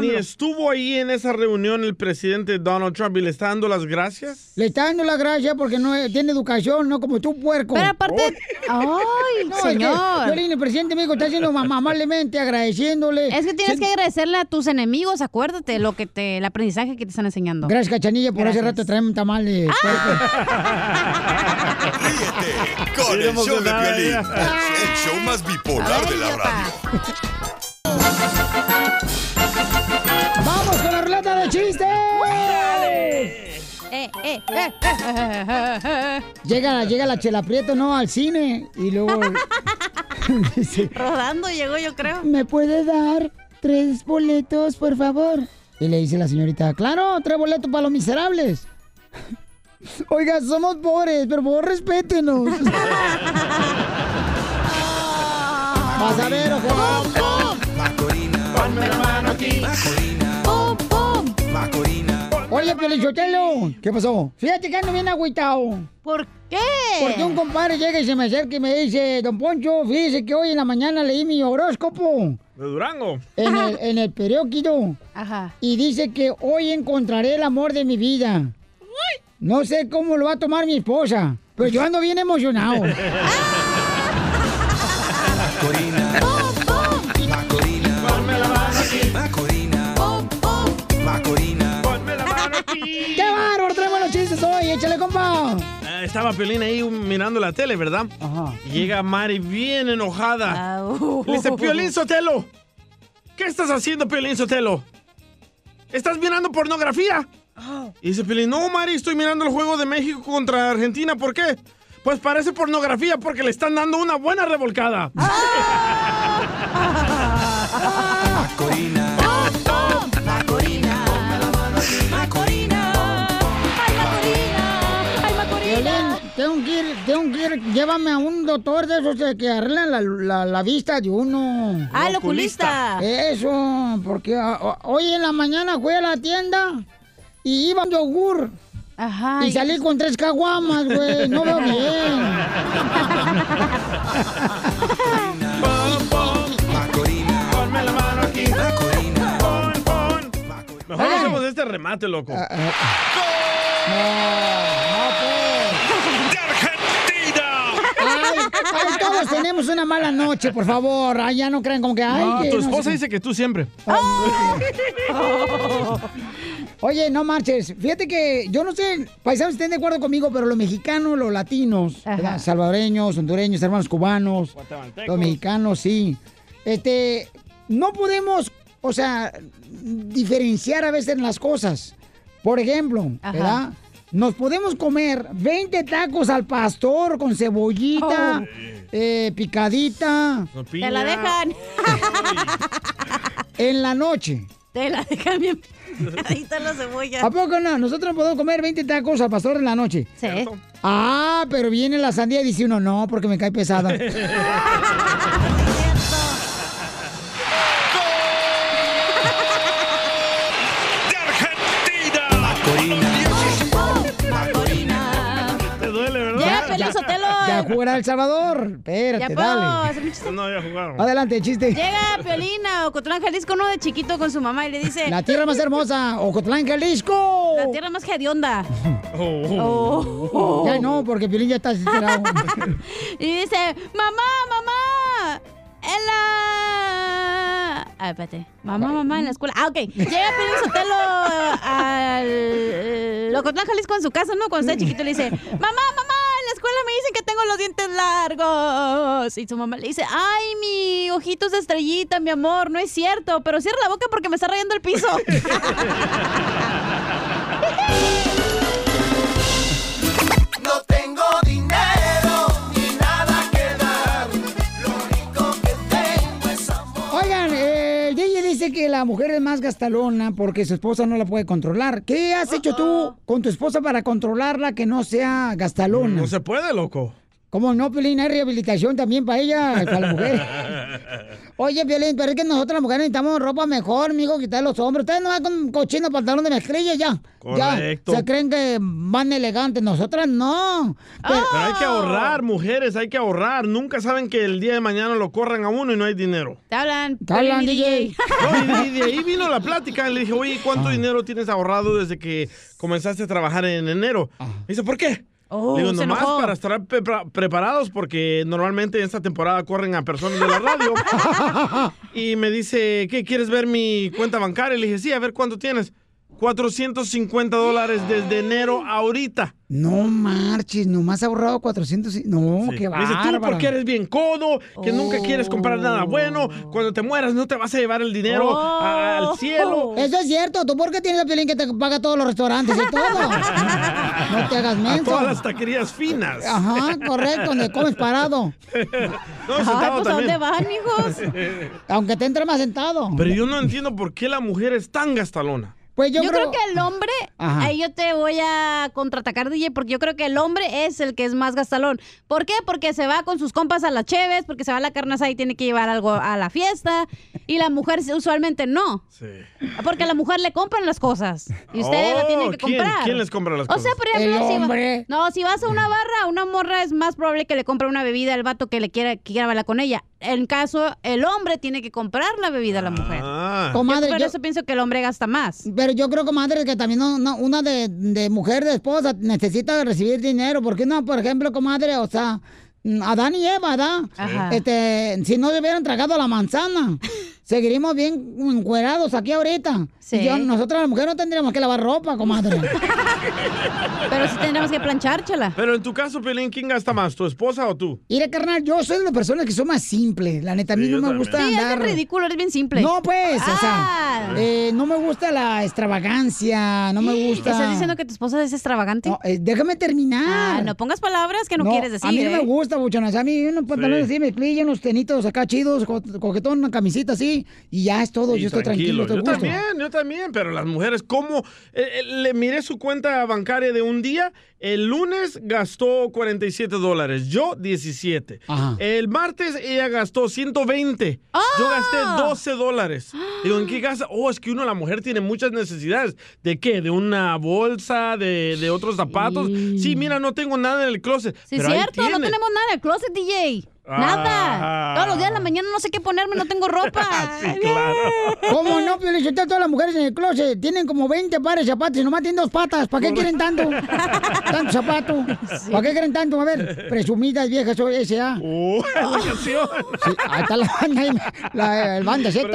Ni estuvo ahí en esa reunión el presidente Donald Trump y le está dando las gracias. Le está dando la gracia porque no tiene educación, no como tú, puerco. Pero aparte... ¡Ay, No, es que señor! Piolín, el presidente México está haciendo amablemente, agradeciéndole. Es que tienes que agradecerle a tus enemigos, acuérdate, lo que te, el aprendizaje que te están enseñando. Gracias, Cachanilla, por hace Gracias. rato traerme un tamal de Ríete con el show de Piolín, el show más bipolar de la radio. ¡Vamos con la ruleta de chistes! Eh, eh, eh, eh, eh, eh. Llega, llega la Chela Prieto, ¿no? Al cine. Y luego [LAUGHS] [LAUGHS] dice, Rodando llegó, yo creo. ¿me puede dar tres boletos, por favor? Y le dice la señorita, claro, tres boletos para los miserables. [LAUGHS] Oiga, somos pobres, pero por favor, respétenos. Vas a ver, ojo. Ponme la mano aquí. Macorina. Oye, Pelichotelo, ¿qué pasó? Fíjate que ando bien agüitado. ¿Por qué? Porque un compadre llega y se me acerca y me dice, Don Poncho, fíjese que hoy en la mañana leí mi horóscopo De Durango. en el, en el periódico Ajá. y dice que hoy encontraré el amor de mi vida. No sé cómo lo va a tomar mi esposa, pero yo ando bien emocionado. [LAUGHS] estaba Piolín ahí mirando la tele, ¿verdad? Ajá. Llega Mari bien enojada. Au. Le dice, Piolín Sotelo, ¿qué estás haciendo, Piolín Sotelo? ¿Estás mirando pornografía? Y dice Piolín, no, Mari, estoy mirando el juego de México contra Argentina. ¿Por qué? Pues parece pornografía porque le están dando una buena revolcada. Macorina. Llévame a un doctor de esos de que arreglan la, la- la vista de uno. Ah, el oculista. Eso, porque a- a- hoy en la mañana fui a la tienda y iba un yogur. Ajá. Y salí con tres caguamas, güey. No veo bien. Macorina. Ponme la mano aquí. Macorina. Pon, pon. Mejor hacemos este remate, loco. Ah, No, ¡De Argentina! no, pues. Ay, ay, todos tenemos una mala noche, por favor. Ay, ya no crean como que. Ay, No, que tu no sé esposa dice que tú siempre. [LAUGHS] Oye, no marches. Fíjate que yo no sé, paisanos estén de acuerdo conmigo, pero los mexicanos, los latinos, salvadoreños, hondureños, hermanos cubanos, los mexicanos, sí. Este, no podemos, o sea, diferenciar a veces las cosas. Por ejemplo, Ajá. ¿verdad? Nos podemos comer 20 tacos al pastor con cebollita, eh, picadita. Te la dejan. [LAUGHS] En la noche. Te la dejan bien [LAUGHS] picadita la cebolla. ¿A poco no? Nosotros podemos comer 20 tacos al pastor en la noche. Sí. Ah, pero viene la sandía y dice uno, no, porque me cae pesada. [LAUGHS] Ya jugará El Salvador. Espérate, Ya, dale. muchos- No, ya jugaron. Adelante, chiste. Llega Piolín a Ocotlán, Jalisco, uno de chiquito con su mamá y le dice... La tierra más hermosa, Ocotlán, Jalisco. La tierra más hedionda. Oh. Ya no, porque Piolín ya está desesperado. [LAUGHS] Y dice, mamá, mamá, en la... Ah, espérate. Mamá, mamá, en la escuela. Ah, ok. Llega Piolín Sotelo al Ocotlán, Jalisco, en su casa, ¿no? Cuando está chiquito le dice, mamá, mamá, escuela me dicen que tengo los dientes largos. Y su mamá le dice, ay, mi ojitos de estrellita, mi amor, no es cierto, pero cierra la boca porque me está rayando el piso. [LAUGHS] dice que la mujer es más gastalona porque su esposa no la puede controlar. ¿Qué has hecho tú con tu esposa para controlarla que no sea gastalona? No se puede, loco. ¿Cómo no, Piolín? Hay rehabilitación también para ella, para la mujer. [LAUGHS] Oye, Piolín, pero es que nosotros las mujeres necesitamos ropa mejor, mijo, quitar los hombros. Ustedes no van con cochino pantalón de mezclilla ya. Correcto. Ya, se creen que van elegantes. Nosotras no. Pero- Pero hay que ahorrar, mujeres, hay que ahorrar. Nunca saben que el día de mañana lo corran a uno y no hay dinero. Te hablan. Te hablan, DJ. No, y, y de ahí vino la plática. Le dije, oye, ¿cuánto dinero tienes ahorrado desde que comenzaste a trabajar en enero? Me dice, ¿por qué? Oh, Le digo, se nomás enojó. para estar prepara- preparados porque normalmente en esta temporada corren a personas de la radio. [LAUGHS] y me dice, ¿qué? ¿Quieres ver mi cuenta bancaria? Le dije, sí, a ver cuánto tienes. 450 dólares desde enero a ahorita. No marches, nomás ha ahorrado 400. y- No, Sí. qué Me dice, tú porque eres bien codo, que nunca quieres comprar nada bueno. Oh. Cuando te mueras no te vas a llevar el dinero a- al cielo. Eso es cierto. ¿Tú por qué tienes a Piolín que te paga todos los restaurantes y todo? [LAUGHS] no te hagas A menso. todas las taquerías finas. Ajá, correcto, donde comes parado. [LAUGHS] No, Ay, pues ¿a dónde van, hijos? [LAUGHS] Aunque te entre más sentado. Pero yo no entiendo por qué la mujer es tan gastalona. Pues Yo, creo... que el hombre, Ajá. ahí yo te voy a contraatacar, DJ, porque yo creo que el hombre es el que es más gastalón. ¿Por qué? Porque se va con sus compas a las cheves, porque se va a la carne asada y tiene que llevar algo a la fiesta, y la mujer usualmente no. Porque a la mujer le compran las cosas, y ustedes la tienen que Oh, ¿quién? comprar. ¿Quién les compra las O sea, cosas? por ejemplo, El si va- no, si vas a una barra, a una morra es más probable que le compre una bebida al vato que le quiera, que quiera bailar con ella. En caso, el hombre tiene que comprar la bebida a la mujer. Ah. Comadre, yo por yo- eso pienso que el hombre gasta más. Pero yo creo, comadre, que también no- no, una de, de mujer, de esposa, necesita recibir dinero. ¿Por qué no? Por ejemplo, comadre, o sea, mm, Adán y Eva, ¿verdad? Ajá. Este, si no le hubieran tragado la manzana, [LAUGHS] seguiríamos bien encuerados aquí ahorita. Sí. Yo, nosotros las mujeres no tendríamos que lavar ropa, comadre. [LAUGHS] Pero sí tendríamos que planchárchela. Pero en tu caso, Pelín, ¿quién gasta más, tu esposa o tú? Mire, carnal, yo soy de las personas que son más simples. La neta, a mí Sí, no me también. gusta Sí, andar... es ridículo, eres bien simple. No, pues, o Ah. sea, eh, no me gusta la extravagancia, no me [GASPS] gusta... ¿Estás diciendo que tu esposa es extravagante? No, eh, déjame terminar. Ah, no pongas palabras que no, quieres decir. A mí no ¿eh? me gusta, buchonas. A mí unos pantalones así, mezclilla, unos tenitos acá chidos, co- coquetón, una camisita así, y ya es todo. Sí, yo estoy tranquilo, estoy Yo gusto. también, yo también, pero las mujeres, ¿cómo? Eh, eh, le miré su cuenta bancaria de un día. El lunes gastó 47 dólares, yo 17. Ajá. El martes ella gastó 120. Yo gasté 12 dólares. Digo, ¿en qué gasta? Oh, es que uno, la mujer, tiene muchas necesidades. ¿De qué? ¿De una bolsa? ¿De, de otros zapatos? Sí, mira, no tengo nada en el closet. Sí, pero es ahí cierto, no tenemos nada en el closet, DJ. Nada. Todos los días de la mañana no sé qué ponerme, no tengo ropa. [LAUGHS] ¿Cómo no, Pio Lichotelo? Todas las mujeres en el closet tienen como 20 pares de zapatos y nomás tienen dos patas. ¿Para qué quieren tanto? [LAUGHS] tanto zapato. ¿Para qué quieren tanto? A ver, presumidas viejas S.A. Uh, [LAUGHS] Sí, ahí está la banda, la, el banda Z.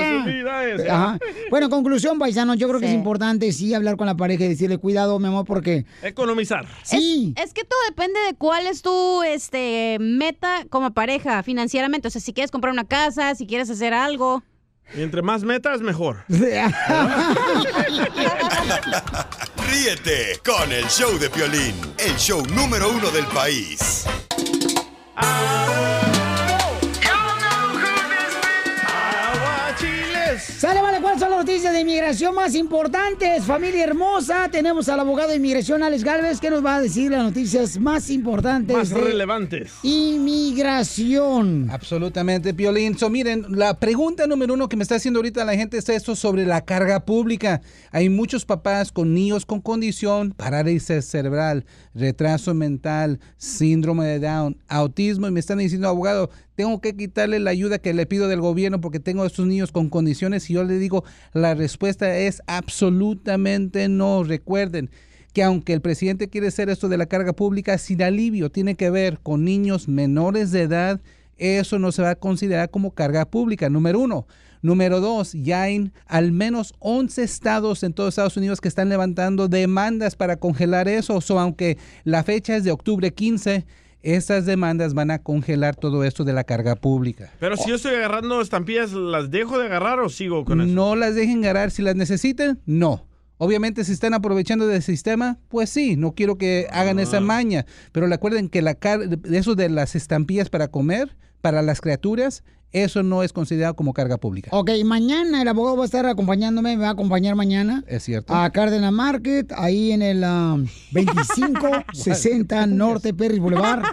Ajá. Bueno, conclusión, paisanos, yo creo que es importante sí hablar con la pareja y decirle cuidado, mi amor, porque Economizar. sí. Es que todo depende de cuál es tu este, meta como pareja financieramente. O sea, si quieres comprar una casa, si quieres hacer algo. Y entre más metas, mejor. [LAUGHS] Ríete con el show de Piolín, el show número uno del país. Sale, ¿cuáles son las noticias de inmigración más importantes? Familia hermosa, tenemos al abogado de inmigración Alex Galvez que nos va a decir las noticias más importantes Más de relevantes. inmigración. Absolutamente, Piolín. So, miren, la pregunta número uno que me está haciendo ahorita la gente es esto sobre la carga pública. Hay muchos papás con niños con condición, parálisis cerebral, retraso mental, síndrome de Down, autismo, y me están diciendo, abogado, tengo que quitarle la ayuda que le pido del gobierno porque tengo a estos niños con condiciones y yo le digo, la respuesta es absolutamente no. Recuerden que aunque el presidente quiere hacer esto de la carga pública sin alivio, tiene que ver con niños menores de edad, eso no se va a considerar como carga pública, número uno. Número dos, ya hay al menos 11 estados en todos Estados Unidos que están levantando demandas para congelar eso. So, aunque la fecha es de octubre 15, estas demandas van a congelar todo esto de la carga pública. Pero si yo estoy agarrando estampillas, ¿las dejo de agarrar o sigo con eso? No las dejen agarrar si las necesiten, no. Obviamente si están aprovechando del sistema, pues sí, no quiero que hagan esa maña, pero recuerden que la car- eso de las estampillas para comer, para las criaturas, eso no es considerado como carga pública. Ok, mañana el abogado va a estar acompañándome, me va a acompañar mañana Es cierto. a Cárdenas Market, ahí en el ah, 2560 [LAUGHS] Norte Perris Boulevard.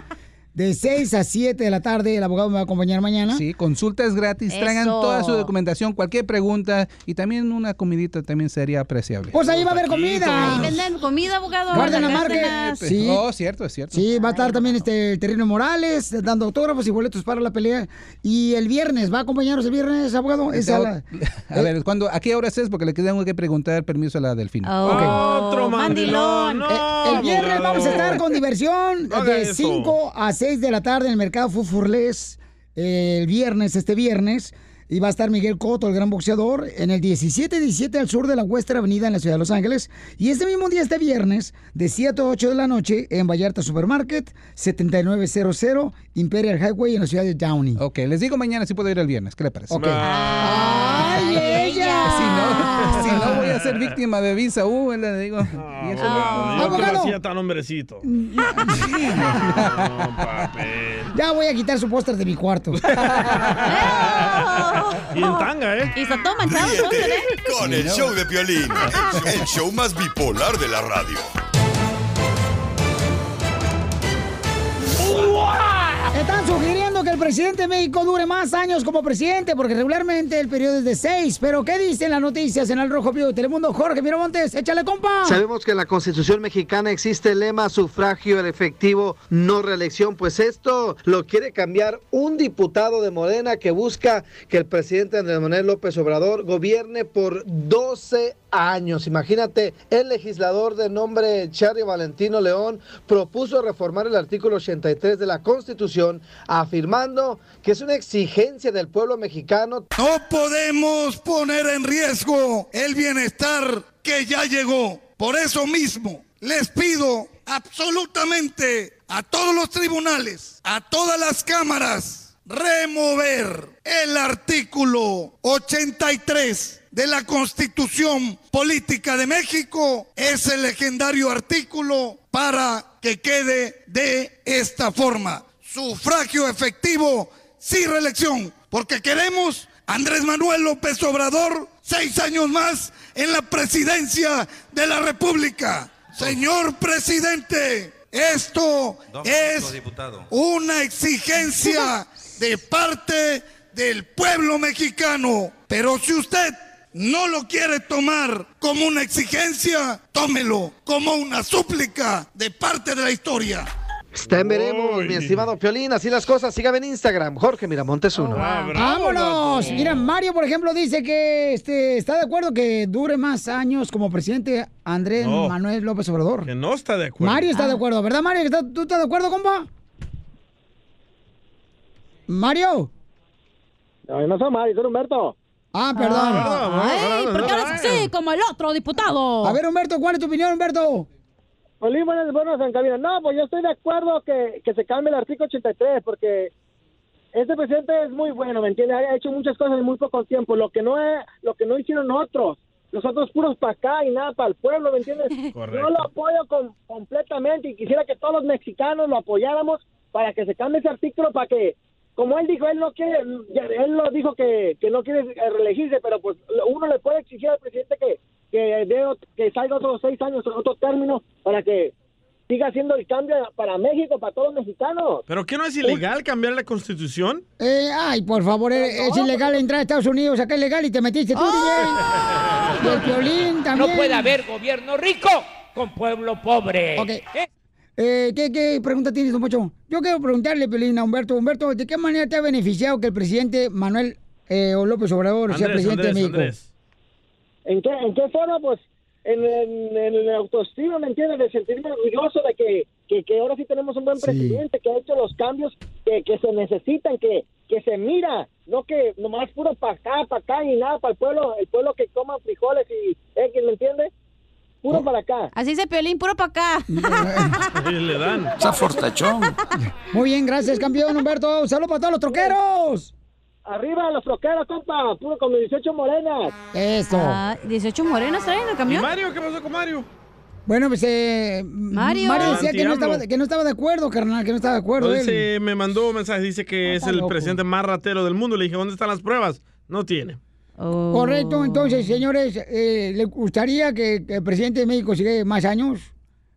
De 6 a 7 de la tarde, el abogado me va a acompañar mañana. Sí, consultas gratis, traigan toda su documentación, cualquier pregunta y también una comidita también sería apreciable. Pues ahí va a haber comida. Ahí venden comida, abogado. Cárdenas en Market. Cárdenas. Sí. Oh, cierto, es cierto. Sí, va a estar también este Terrino Morales dando autógrafos y boletos para la pelea. Y el viernes, ¿va a acompañarnos el viernes, abogado? Es a la- A ver, ¿cuándo, ¿a qué horas es? Porque le tengo que preguntar permiso a la Delfina. Otro mandilón. No, Eh, el viernes abogado. vamos a estar con diversión No de eso. 5 a 6 de la tarde en el mercado Fufurlés. eh, el viernes, este viernes. Y va a estar Miguel Coto, el gran boxeador, en el 1717 al sur de la Western Avenida en la ciudad de Los Ángeles. Y este mismo día, este viernes, de 7 a 8 de la noche, en Vallarta Supermarket, 7900 Imperial Highway en la ciudad de Downey. Ok, les digo mañana si puedo ir el viernes. ¿Qué le parece? Ok. ¡Ay, ella! Si no, [LAUGHS] si no voy a ser víctima de visa, uh, le digo. y eso Ah, no- yo que lo hacía tan hombrecito. [LAUGHS] Ya voy a quitar su póster de mi cuarto. [LAUGHS] Y en tanga, ¿eh? Y está todo manchado, el Ríete póster, ¿eh? con el show de Piolín, el show más bipolar de la radio. Están sugiriendo que el presidente de México dure más años como presidente, porque regularmente el periodo es de seis. Pero, ¿qué dicen las noticias en el Rojo Vivo de Telemundo? Jorge Miramontes, échale compa. Sabemos que en la Constitución mexicana existe el lema sufragio el efectivo, no reelección. Pues esto lo quiere cambiar un diputado de Morena que busca que el presidente Andrés Manuel López Obrador gobierne por 12 años. Imagínate, el legislador de nombre Charlie Valentino León propuso reformar el artículo 83 de la Constitución, afirmando que es una exigencia del pueblo mexicano. No podemos poner en riesgo el bienestar que ya llegó. Por eso mismo, les pido absolutamente a todos los tribunales, a todas las cámaras, remover el artículo 83 de la Constitución Política de México, ese legendario artículo, para que quede de esta forma. Sufragio efectivo, sin reelección, porque queremos Andrés Manuel López Obrador seis años más en la presidencia de la República. Señor presidente, esto es una exigencia de parte del pueblo mexicano. Pero si usted no lo quiere tomar como una exigencia, tómelo como una súplica de parte de la historia. Está en veremos, mi estimado Piolín. Así las cosas. Sígame en Instagram, Jorge Miramontes uno. ¡Vámonos! Mira, Mario, por ejemplo, dice que este, está de acuerdo que dure más años como presidente Andrés No. Manuel López Obrador. Que no está de acuerdo. Mario está de acuerdo, ¿verdad, Mario? ¿Está- ¿Tú estás de acuerdo, compa? Mario. No, no soy Mario, soy Humberto. Ah, perdón. Ay, ¿por qué hablas así como el otro diputado? A ver, Humberto, ¿cuál es tu opinión, Humberto? Olí, buenas, buenas en cabina. No, pues yo estoy de acuerdo que, que se cambie el artículo 83 porque este presidente es muy bueno, ¿me entiendes? Ha hecho muchas cosas en muy poco tiempo. Lo que no es, lo que no hicieron otros. Nosotros puros para acá y nada para el pueblo, ¿me entiendes? [LAUGHS] Correcto. Yo lo apoyo con- completamente y quisiera que todos los mexicanos lo apoyáramos para que se cambie ese artículo para que, como él dijo, él no quiere, él lo dijo que, que no quiere reelegirse, pero pues uno le puede exigir al presidente que, que, ot- que salga otros seis años, otro término, para que siga haciendo el cambio para México, para todos los mexicanos. ¿Pero qué no es ilegal cambiar la constitución? Eh, ay, por favor, eh, es ilegal entrar a Estados Unidos, acá es legal y te metiste tú, DJ. Y el violín también. No puede haber gobierno rico con pueblo pobre. Ok. Eh, ¿qué, ¿Qué pregunta tienes, don Pocho? Yo quiero preguntarle, Pelín, a Humberto. Humberto, ¿de qué manera te ha beneficiado que el presidente Manuel eh, López Obrador sea presidente Andrés, de México? Andrés. ¿En qué, ¿En qué forma? Pues en, en, en el autoestima, ¿me entiendes? De sentirme orgulloso de que, que, que ahora sí tenemos un buen presidente que ha hecho los cambios que, que se necesitan, que, que se mira, no que nomás puro para acá, para acá y nada para el pueblo, el pueblo que coma frijoles y X, ¿me entiendes? Puro para acá. Así dice Piolín, puro para acá. [LAUGHS] le dan. fortachón. Muy bien, gracias, campeón Humberto. Un saludo para todos los troqueros. Arriba los troqueros, compa, puro con 18 morenas. Eso. Ah, 18 morenas traen el camión. ¿Y Mario? ¿Qué pasó con Mario? Bueno, pues eh, Mario. decía que no, estaba, que no estaba de acuerdo, carnal, que no estaba de acuerdo. No, él. dice, me mandó un mensaje, dice que es el loco. presidente más ratero del mundo. Le dije, ¿dónde están las pruebas? No tiene. Oh. Correcto, entonces, señores, eh, ¿le gustaría que, que el presidente de México siga más años?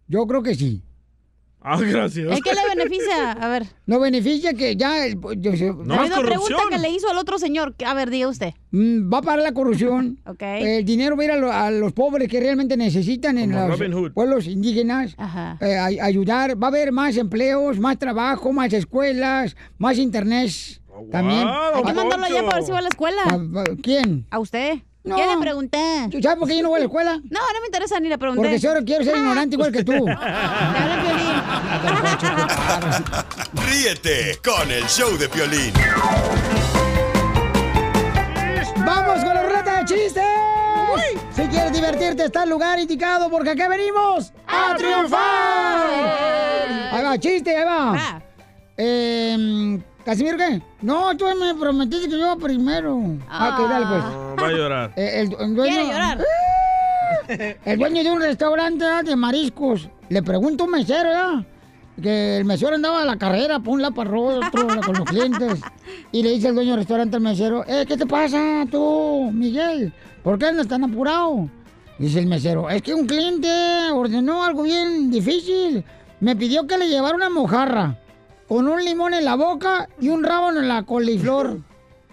Yo creo que sí. Ah, gracias. ¿En qué le beneficia? A ver. No beneficia que ya... el- yo No, Hay una pregunta que le hizo al otro señor. A ver, diga usted. Mm, va a parar la corrupción. [LAUGHS] Ok. El dinero va a ir a, lo- a los pobres que realmente necesitan en Como los Robin Hood. pueblos indígenas. eh, a- ayudar. Va a haber más empleos, más trabajo, más escuelas, más internet. También. Hay que mandarlo allá para ver si va a la escuela. Ah, ah, ¿Quién? A usted. No. ¿Qué le pregunté? ¿Sabes por qué yo no voy a la escuela? No, no me interesa ni le pregunté. Porque solo quiero ser ignorante igual que tú. [LAUGHS] [LAUGHS] Ríete con el show de Piolín. ¡Vamos con la ruleta de chistes! Si quieres divertirte, está el lugar indicado porque acá venimos a triunfar. Ahí va, chiste, ahí va. Eh, ¿Casimiro qué? No, tú me prometiste que yo iba primero. Ah, que dale pues. No, va a llorar. Eh, el, el dueño, Quiere llorar. El dueño de un restaurante de mariscos le pregunta a un mesero, ¿ya? Que el mesero andaba a la carrera, por un lado para otro con los clientes. Y le dice el dueño del restaurante al mesero, eh, ¿qué te pasa tú, Miguel? ¿Por qué andas tan apurado? Dice el mesero, es que un cliente ordenó algo bien difícil. Me pidió que le llevara una mojarra con un limón en la boca y un rábano en la coliflor.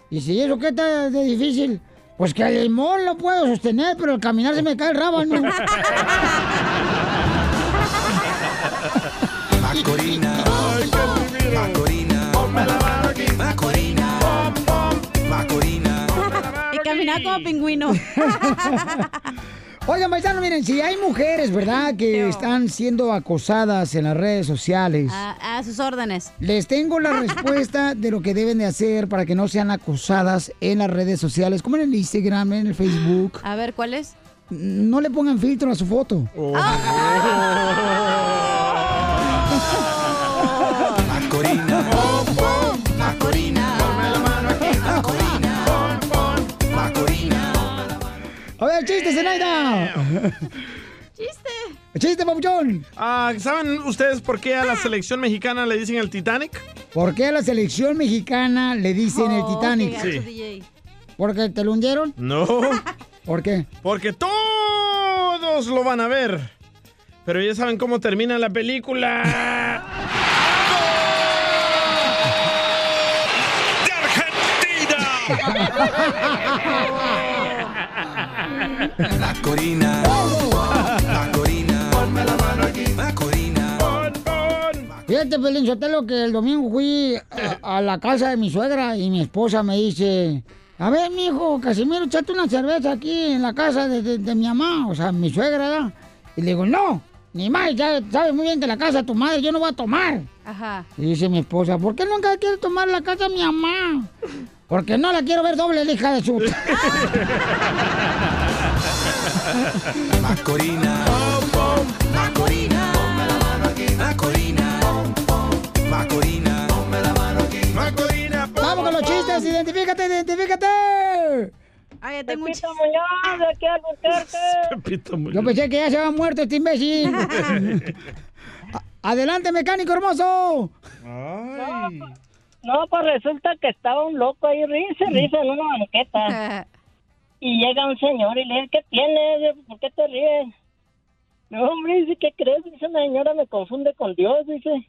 ¿y eso qué está de difícil? Pues que el limón lo puedo sostener, pero al caminar se me cae el rábano. Macorina. Macorina. Macorina. Macorina. Y caminaba como pingüino. [LAUGHS] Oigan, paisano, miren, si hay mujeres, ¿verdad?, que están siendo acosadas en las redes sociales. A, a sus órdenes. Les tengo la [LAUGHS] respuesta de lo que deben de hacer para que no sean acosadas en las redes sociales, como en el Instagram, en el Facebook. A ver, ¿cuál es? No le pongan filtro a su foto. Macorina. [LAUGHS] Chiste. Chiste, papuchón. Ah, ¿Saben ustedes por qué a la selección mexicana le dicen el Titanic? ¿Por qué a la selección mexicana le dicen el Titanic? Sí. ¿Porque te lo hundieron? No. [LAUGHS] ¿Por qué? Porque todos lo van a ver. Pero ya saben cómo termina la película. [LAUGHS] Macorina. Macorina. Ponme la mano aquí. Macorina. Fíjate Fíjate, Pelín Sotelo, que el domingo fui a, a la casa de mi suegra y mi esposa me dice, a ver, mijo, Casimiro, échate una cerveza aquí en la casa de, de- de mi mamá, o sea, mi suegra, ¿verdad? Y le digo, no, ni más, ya sabes muy bien que la casa de tu madre yo no voy a tomar. Ajá. Y dice mi esposa, ¿por qué nunca quiere tomar la casa de mi mamá? Porque no la quiero ver doble, la hija de su... [LAUGHS] Macorina. Macorina. Ponme la mano aquí. Macorina. Macorina. Ponme la mano aquí. Macorina. Vamos con los chistes, identifícate, identifícate. Ay, ya tengo [LAUGHS] Pepito Muñoz, de aquí al Buquerque. Yo pensé que ya se había muerto este imbécil. [LAUGHS] Adelante, mecánico hermoso. No, no, pues resulta que estaba un loco ahí, risa, risa en una banqueta. [LAUGHS] Y llega un señor y le dice, ¿qué tienes? ¿Por qué te ríes? No, hombre, dice, ¿qué crees? Dice la señora, me confunde con Dios, dice.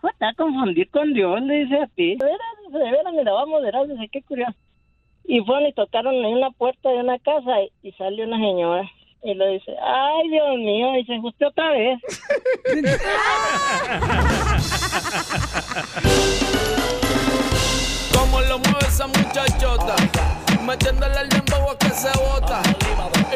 ¿Cómo va a confundir con Dios? Le dice a ti. De veras, de veras, mira, vamos, verás, dice, qué curioso. Y fueron y tocaron en una puerta de una casa y, y salió una señora. Y le dice, ay, Dios mío, dice, usted otra vez. [LAUGHS] Como lo mueve esa muchachota, metiéndole al dembow a que se bota.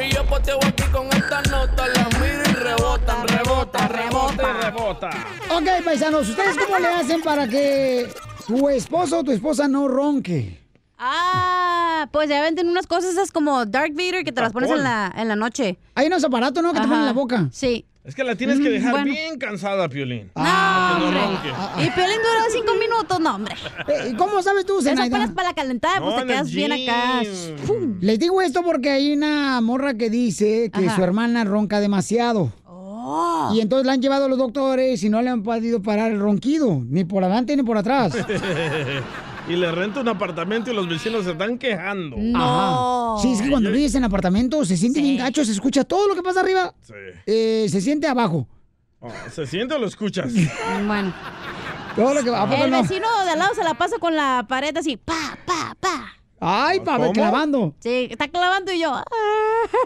Y yo poteo aquí con esta nota, la miro y rebotan, rebotan, rebotan y rebotan. Ok, paisanos, ¿ustedes cómo le hacen para que tu esposo o tu esposa no ronque? Ah, pues ya venden unas cosas esas como Dark Vader que te las pones en la, en la noche. Hay unos aparatos, ¿no? Que te ponen en la boca. Sí. Es que la tienes que Mm, dejar bueno. bien cansada, Piolín. No, Para que no hombre. ronque. Y Piolín dura cinco minutos, no, hombre. Eh, ¿Cómo sabes tú, Eso Zenaida? apenas para la calentada, pues No, te en el quedas bien acá. Les digo esto porque hay una morra que dice que Ajá. su hermana ronca demasiado. Oh. Y entonces la han llevado a los doctores y no le han podido parar el ronquido, ni por adelante ni por atrás. [LAUGHS] y le renta un apartamento y los vecinos se están quejando. Ajá. Sí, es que cuando vives en apartamento se siente bien gacho, se escucha todo lo que pasa arriba, Sí. eh, se siente abajo. Oh, ¿Se siente o lo escuchas? [LAUGHS] Bueno. Todo lo que ¿a poco El no? vecino de al lado se la pasa con la pared así, pa, pa, pa. Ay, pa, ¿Cómo? clavando. Sí, está clavando y yo. ah.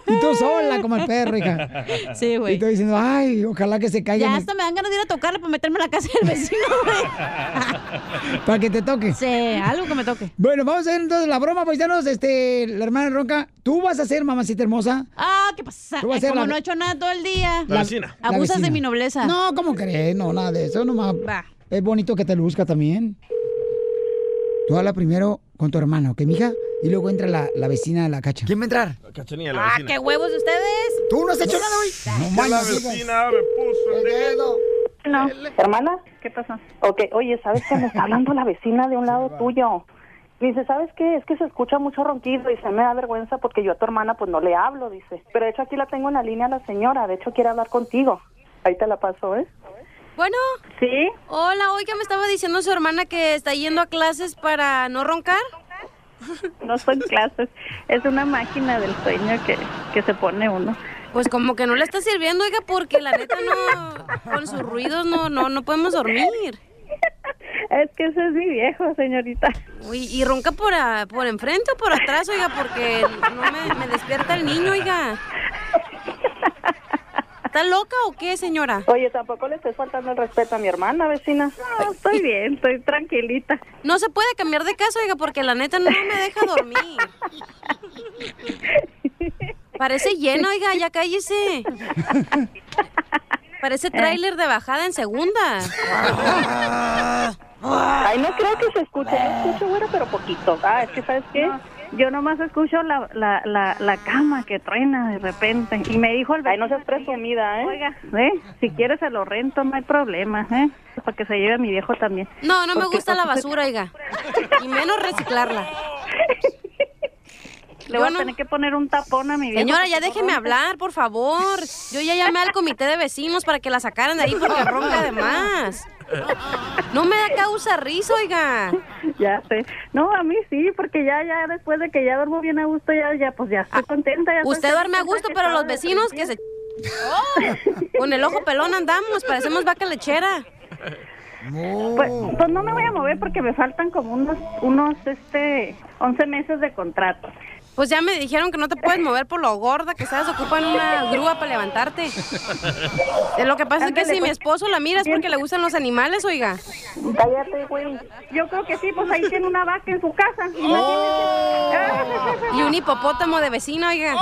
Y tú sola como el perro, hija. [LAUGHS] Sí, Y güey. tú diciendo, ay, ojalá que se caiga Ya hasta me dan ganas de ir a tocarle para meterme en la casa del vecino, güey. [LAUGHS] para que te toque. Sí, algo que me toque. Bueno, vamos a ver entonces la broma, paisanos. Este, la hermana Ronca, tú vas a ser mamacita hermosa. Ah, ¿qué pasa? Tú vas a Ay, ser como la- no he hecho nada todo el día. La vecina. La Abusas de vecina. mi nobleza. No, ¿cómo crees? No, nada de eso, nomás. Va. Es bonito que te luzca también. Tú habla primero con tu hermano, ¿ok, mija? Y luego entra la, la vecina de la cacha. ¿Quién va a entrar? La cachanilla, la Ah, vecina. qué huevos de ustedes. ¿Tú no has hecho nada hoy? No la manches, hija. vecina me puso el dedo. No. Hermana, ¿qué pasa? Ok, oye, ¿sabes que me está hablando la vecina de un lado tuyo? Dice, ¿sabes qué? Es que se escucha mucho ronquido y se me da vergüenza porque yo a tu hermana pues no le hablo, dice. Pero de hecho aquí la tengo en la línea la señora, de hecho quiere hablar contigo. Ahí te la paso, ¿eh? Bueno. Sí. Hola, oiga, me estaba diciendo su hermana que está yendo a clases para no roncar. No son clases, es una máquina del sueño que, que se pone uno. Pues como que no le está sirviendo, oiga, porque la neta no, con sus ruidos no, no, no podemos dormir. Es que ese es mi viejo, señorita. Uy, ¿y ronca por, a- por enfrente o por atrás, oiga? Porque no me, me despierta el niño, oiga. ¿Está loca o qué, señora? Oye, tampoco le estés faltando el respeto a mi hermana, vecina. No, estoy [LAUGHS] bien, estoy tranquilita. No se puede cambiar de casa, oiga, porque la neta no me deja dormir. [LAUGHS] Parece lleno, oiga, ya cállese. [LAUGHS] Parece tráiler de bajada en segunda. Ay, no creo que se escuche. Yo escucho, bueno, pero poquito. Ah, es que, ¿sabes qué? Yo nomás escucho la, la, la, la cama que truena de repente. Y me dijo el vecino... Ay, no seas presumida, ¿eh? Oiga, ¿eh? Si quieres se lo rento, no hay problema, ¿eh? Para que se lleve a mi viejo también. No, no me gusta la basura, oiga. [LAUGHS] Y menos reciclarla. Le voy no- a tener que poner un tapón a mi viejo. Señora, ya déjeme ronca. hablar, por favor. Yo ya llamé al comité de vecinos para que la sacaran de ahí porque ronca de más. No me da causa risa, oiga. [LAUGHS] Ya sé. No, a mí sí, porque ya, ya después de que ya duermo bien a gusto, ya, ya, pues ya estoy contenta. Ya estoy Usted duerme a contenta gusto, pero los vecinos que se... Con el ojo pelón andamos, parecemos vaca lechera. Pues, pues no me voy a mover porque me faltan como unos, unos, este, 11 meses de contrato. Pues ya me dijeron que no te puedes mover por lo gorda que estás, ocupan una grúa para levantarte. Lo que pasa es que si mi pues. esposo la mira es porque le gustan los animales, oiga. Cállate, güey. Yo creo que sí, pues ahí tiene una vaca en su casa. Y un hipopótamo de vecino, oiga.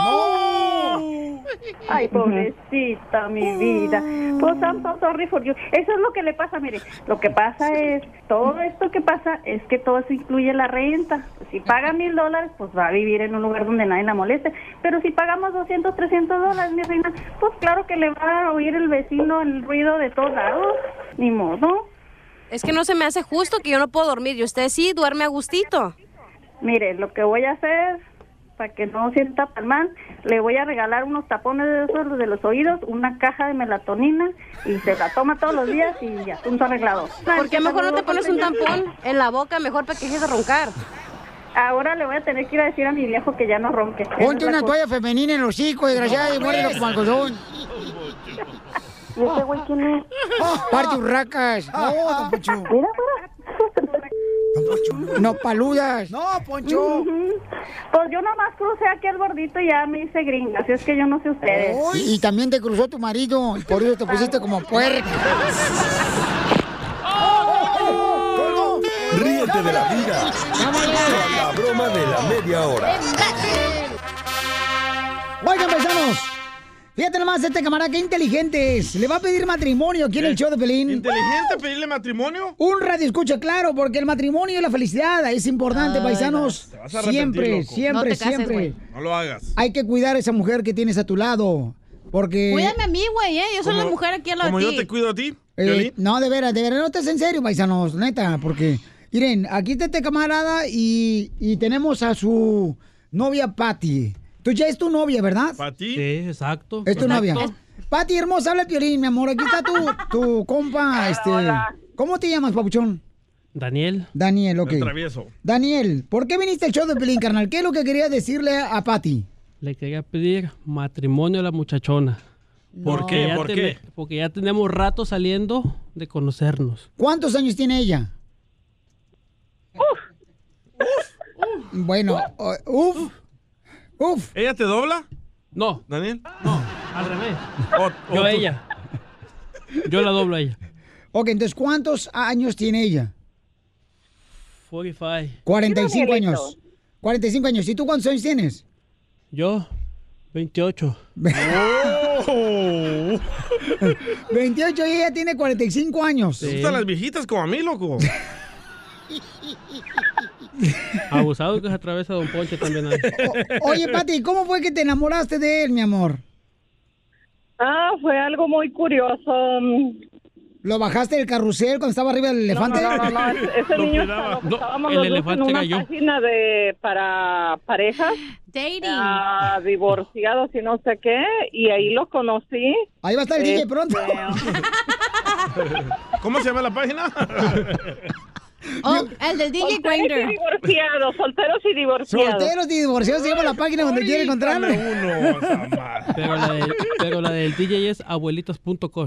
Ay, pobrecita, mi vida. Pues I'm so sorry for you. Eso es lo que le pasa, mire. Lo que pasa es, todo esto que pasa es que todo eso incluye la renta. Si paga mil dólares, pues va a vivir en un lugar donde nadie la moleste. Pero si pagamos 200, 300 dólares, mi reina, pues claro que le va a oír el vecino el ruido de todos lados. Ni modo. Es que no se me hace justo que yo no puedo dormir y usted sí duerme a gustito. Mire, lo que voy a hacer para que no sienta tan mal, le voy a regalar unos tapones de esos de los oídos, una caja de melatonina y se la toma todos los días y ya, asunto arreglado. ¿Por qué mejor no te pones un tampón en la boca mejor para que dejes de roncar? Ahora le voy a tener que ir a decir a mi viejo que ya no ronque. Ponte una cosa. toalla femenina en los hocico, desgraciada, y muérdelo como algodón. ¿Y ese güey quién es? Parte urracas. No, don Poncho. Mira, No paludas. No, Poncho. Pues yo nomás crucé aquí al gordito y ya me hice gringa, así es que yo no sé ustedes. Y también te cruzó tu marido, y por eso te pusiste como puerco. Ríete de la vida con la broma de la media hora. Oigan, paisanos. Fíjate nomás, este camarada, qué inteligente es. Le va a pedir matrimonio aquí en el show de Pelín. ¿Inteligente pedirle matrimonio? Un radio escucha, claro, porque el matrimonio y la felicidad es importante, Ay, paisanos. Te vas a Siempre, loco. siempre, siempre. No lo hagas. Hay que cuidar a esa mujer que tienes a tu lado. Porque. Cuídame a mí, güey, ¿eh? Yo soy la mujer aquí al lado Como yo te cuido a ti, Eh, no, de veras, de veras, no estés en serio, paisanos, neta, porque, miren, aquí está este camarada y, y tenemos a su novia Patty. Tú ya es tu novia, ¿verdad? ¿Para ti? Sí, exacto. Es tu Exacto. novia. Patty, hermosa, habla Piolín, mi amor. Aquí está tu, tu compa, [LAUGHS] este... ¿Cómo te llamas, papuchón? Daniel. Daniel, ok. Travieso. Daniel, ¿por qué viniste al show de Piolín, carnal? ¿Qué es lo que querías decirle a, Patty? Le quería pedir matrimonio a la muchachona. ¿Por Porque qué? ya ¿Por qué? Porque ya tenemos rato saliendo de conocernos. ¿Cuántos años tiene ella? Bueno, o- uf. Uf. ¿Ella te dobla? No. ¿Daniel? No, al revés. O- Yo o a tú- ella. Yo la doblo a ella. Ok, entonces, ¿cuántos años tiene ella? 45. 45 Mira, años. 45 años. ¿Y tú cuántos años tienes? Yo, 28. 28 [LAUGHS] y ella tiene 45 años. ¿Te gustan las viejitas como a mí, loco? [LAUGHS] [LAUGHS] Abusado que se atraviesa Don Poncho también. ahí. Oye, Pati, ¿cómo fue que te enamoraste de él, mi amor? Ah, fue algo muy curioso. ¿Lo bajaste del carrusel cuando estaba arriba del elefante? No, no, no, [LAUGHS] ese- ese niño estaba- estábamos el los dos elefante en una página de para parejas ah, divorciados y no sé qué y ahí lo conocí. Ahí va a estar el DJ pronto. [LAUGHS] ¿Cómo se llama la página? Oh, el del DJ Solteros y Grinder. divorciados, solteros y divorciados. Solteros y divorciados se llama la página donde quiere encontrarlo. Pero la, del, pero la del DJ es abuelitos.com.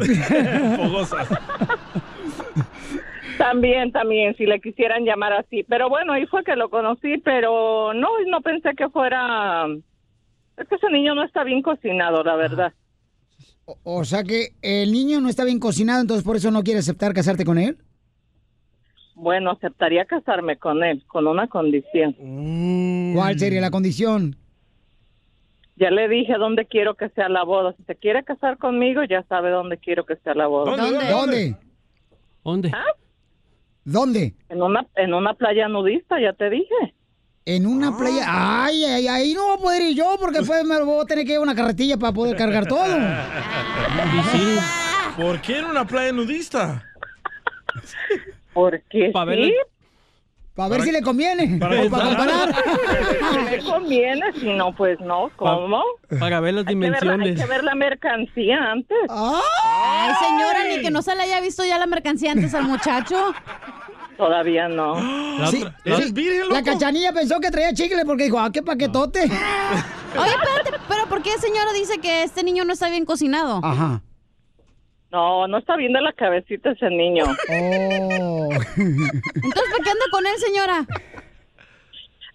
También, también, si le quisieran llamar así. Pero bueno, ahí fue que lo conocí, pero no, no pensé que fuera... Es que ese niño no está bien cocinado, la verdad. O sea que el niño no está bien cocinado, entonces por eso no quiere aceptar casarte con él. Bueno, aceptaría casarme con él, con una condición. ¿Cuál sería la condición? Ya le dije dónde quiero que sea la boda. Si se quiere casar conmigo, ya sabe dónde quiero que sea la boda. ¿Dónde? ¿Dónde? ¿Dónde? En una, en una playa nudista, ya te dije. En una playa. Ay, ay, ahí no voy a poder ir yo porque después me voy a tener que ir a una carretilla para poder cargar todo. ¿Por qué en una playa nudista? [LAUGHS] Porque Pa' sí. Para ver si le conviene. Para o para comparar. Si me conviene, si no, pues no. ¿Cómo? Para ver las Hay que, ver la, hay dimensiones. que ver la mercancía antes. Ay, señora, ni que no se le haya visto ya la mercancía antes al muchacho. Todavía no. Sí, sí, La cachanilla pensó que traía chicle porque dijo, ah, qué paquetote. Oye, espérate, pero ¿por qué señora dice que este niño no está bien cocinado? Ajá. No, no está bien de la cabecita ese niño. Oh. Entonces, ¿por qué anda con él, señora?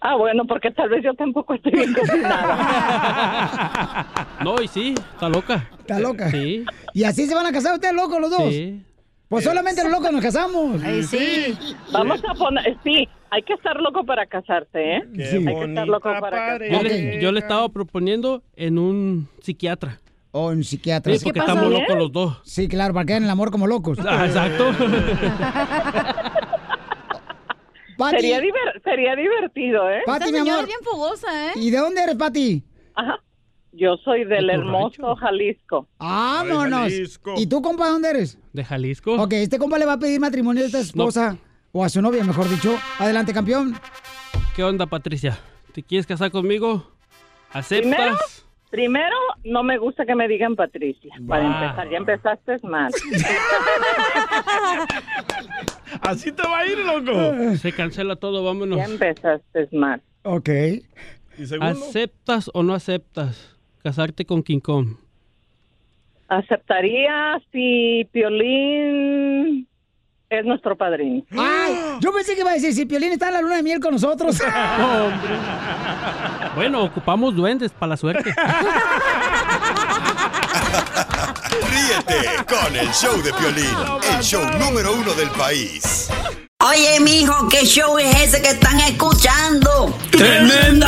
Ah, bueno, porque tal vez yo tampoco estoy bien cocinada. No, y sí, está loca. ¿Está loca? Sí. ¿Y así se van a casar ustedes locos los dos? Sí. Pues solamente los locos nos casamos. Vamos a poner, sí, hay que estar loco para casarse, ¿eh? Qué hay que estar loco para Yo casarse. le, yo le estaba proponiendo en un psiquiatra. O en psiquiatra. Sí, porque estamos locos los dos. Sí, claro, para que hagan el amor como locos. Ah, exacto. [LAUGHS] Pati. Sería, diver- sería divertido, ¿eh? Pati, mi amor. bien fogosa, ¿eh? ¿Y de dónde eres, Pati? Ajá. Yo soy del ¿De tu hermoso Jalisco. Vámonos. Jalisco. ¿Y tú, compa, dónde eres? De Jalisco. Ok, este compa le va a pedir matrimonio a esta esposa. O a su novia, mejor dicho. Adelante, campeón. ¿Qué onda, Patricia? ¿Te quieres casar conmigo? ¿Aceptas? Primero, primero, no me gusta que me digan Patricia. Para empezar, ya empezaste mal. [LAUGHS] Así te va a ir, loco. Se cancela todo, vámonos. Ya empezaste mal. Ok. ¿Y? ¿Aceptas o no aceptas casarte con King Kong? Aceptaría si Piolín es nuestro padrino. Ay, yo pensé que iba a decir, si Piolín está en la luna de miel con nosotros. [LAUGHS] Bueno, ocupamos duendes para la suerte. [LAUGHS] Ríete con el show de Piolín, el show número uno del país. Oye, mijo, ¿qué show es ese que están escuchando? ¡Tremenda!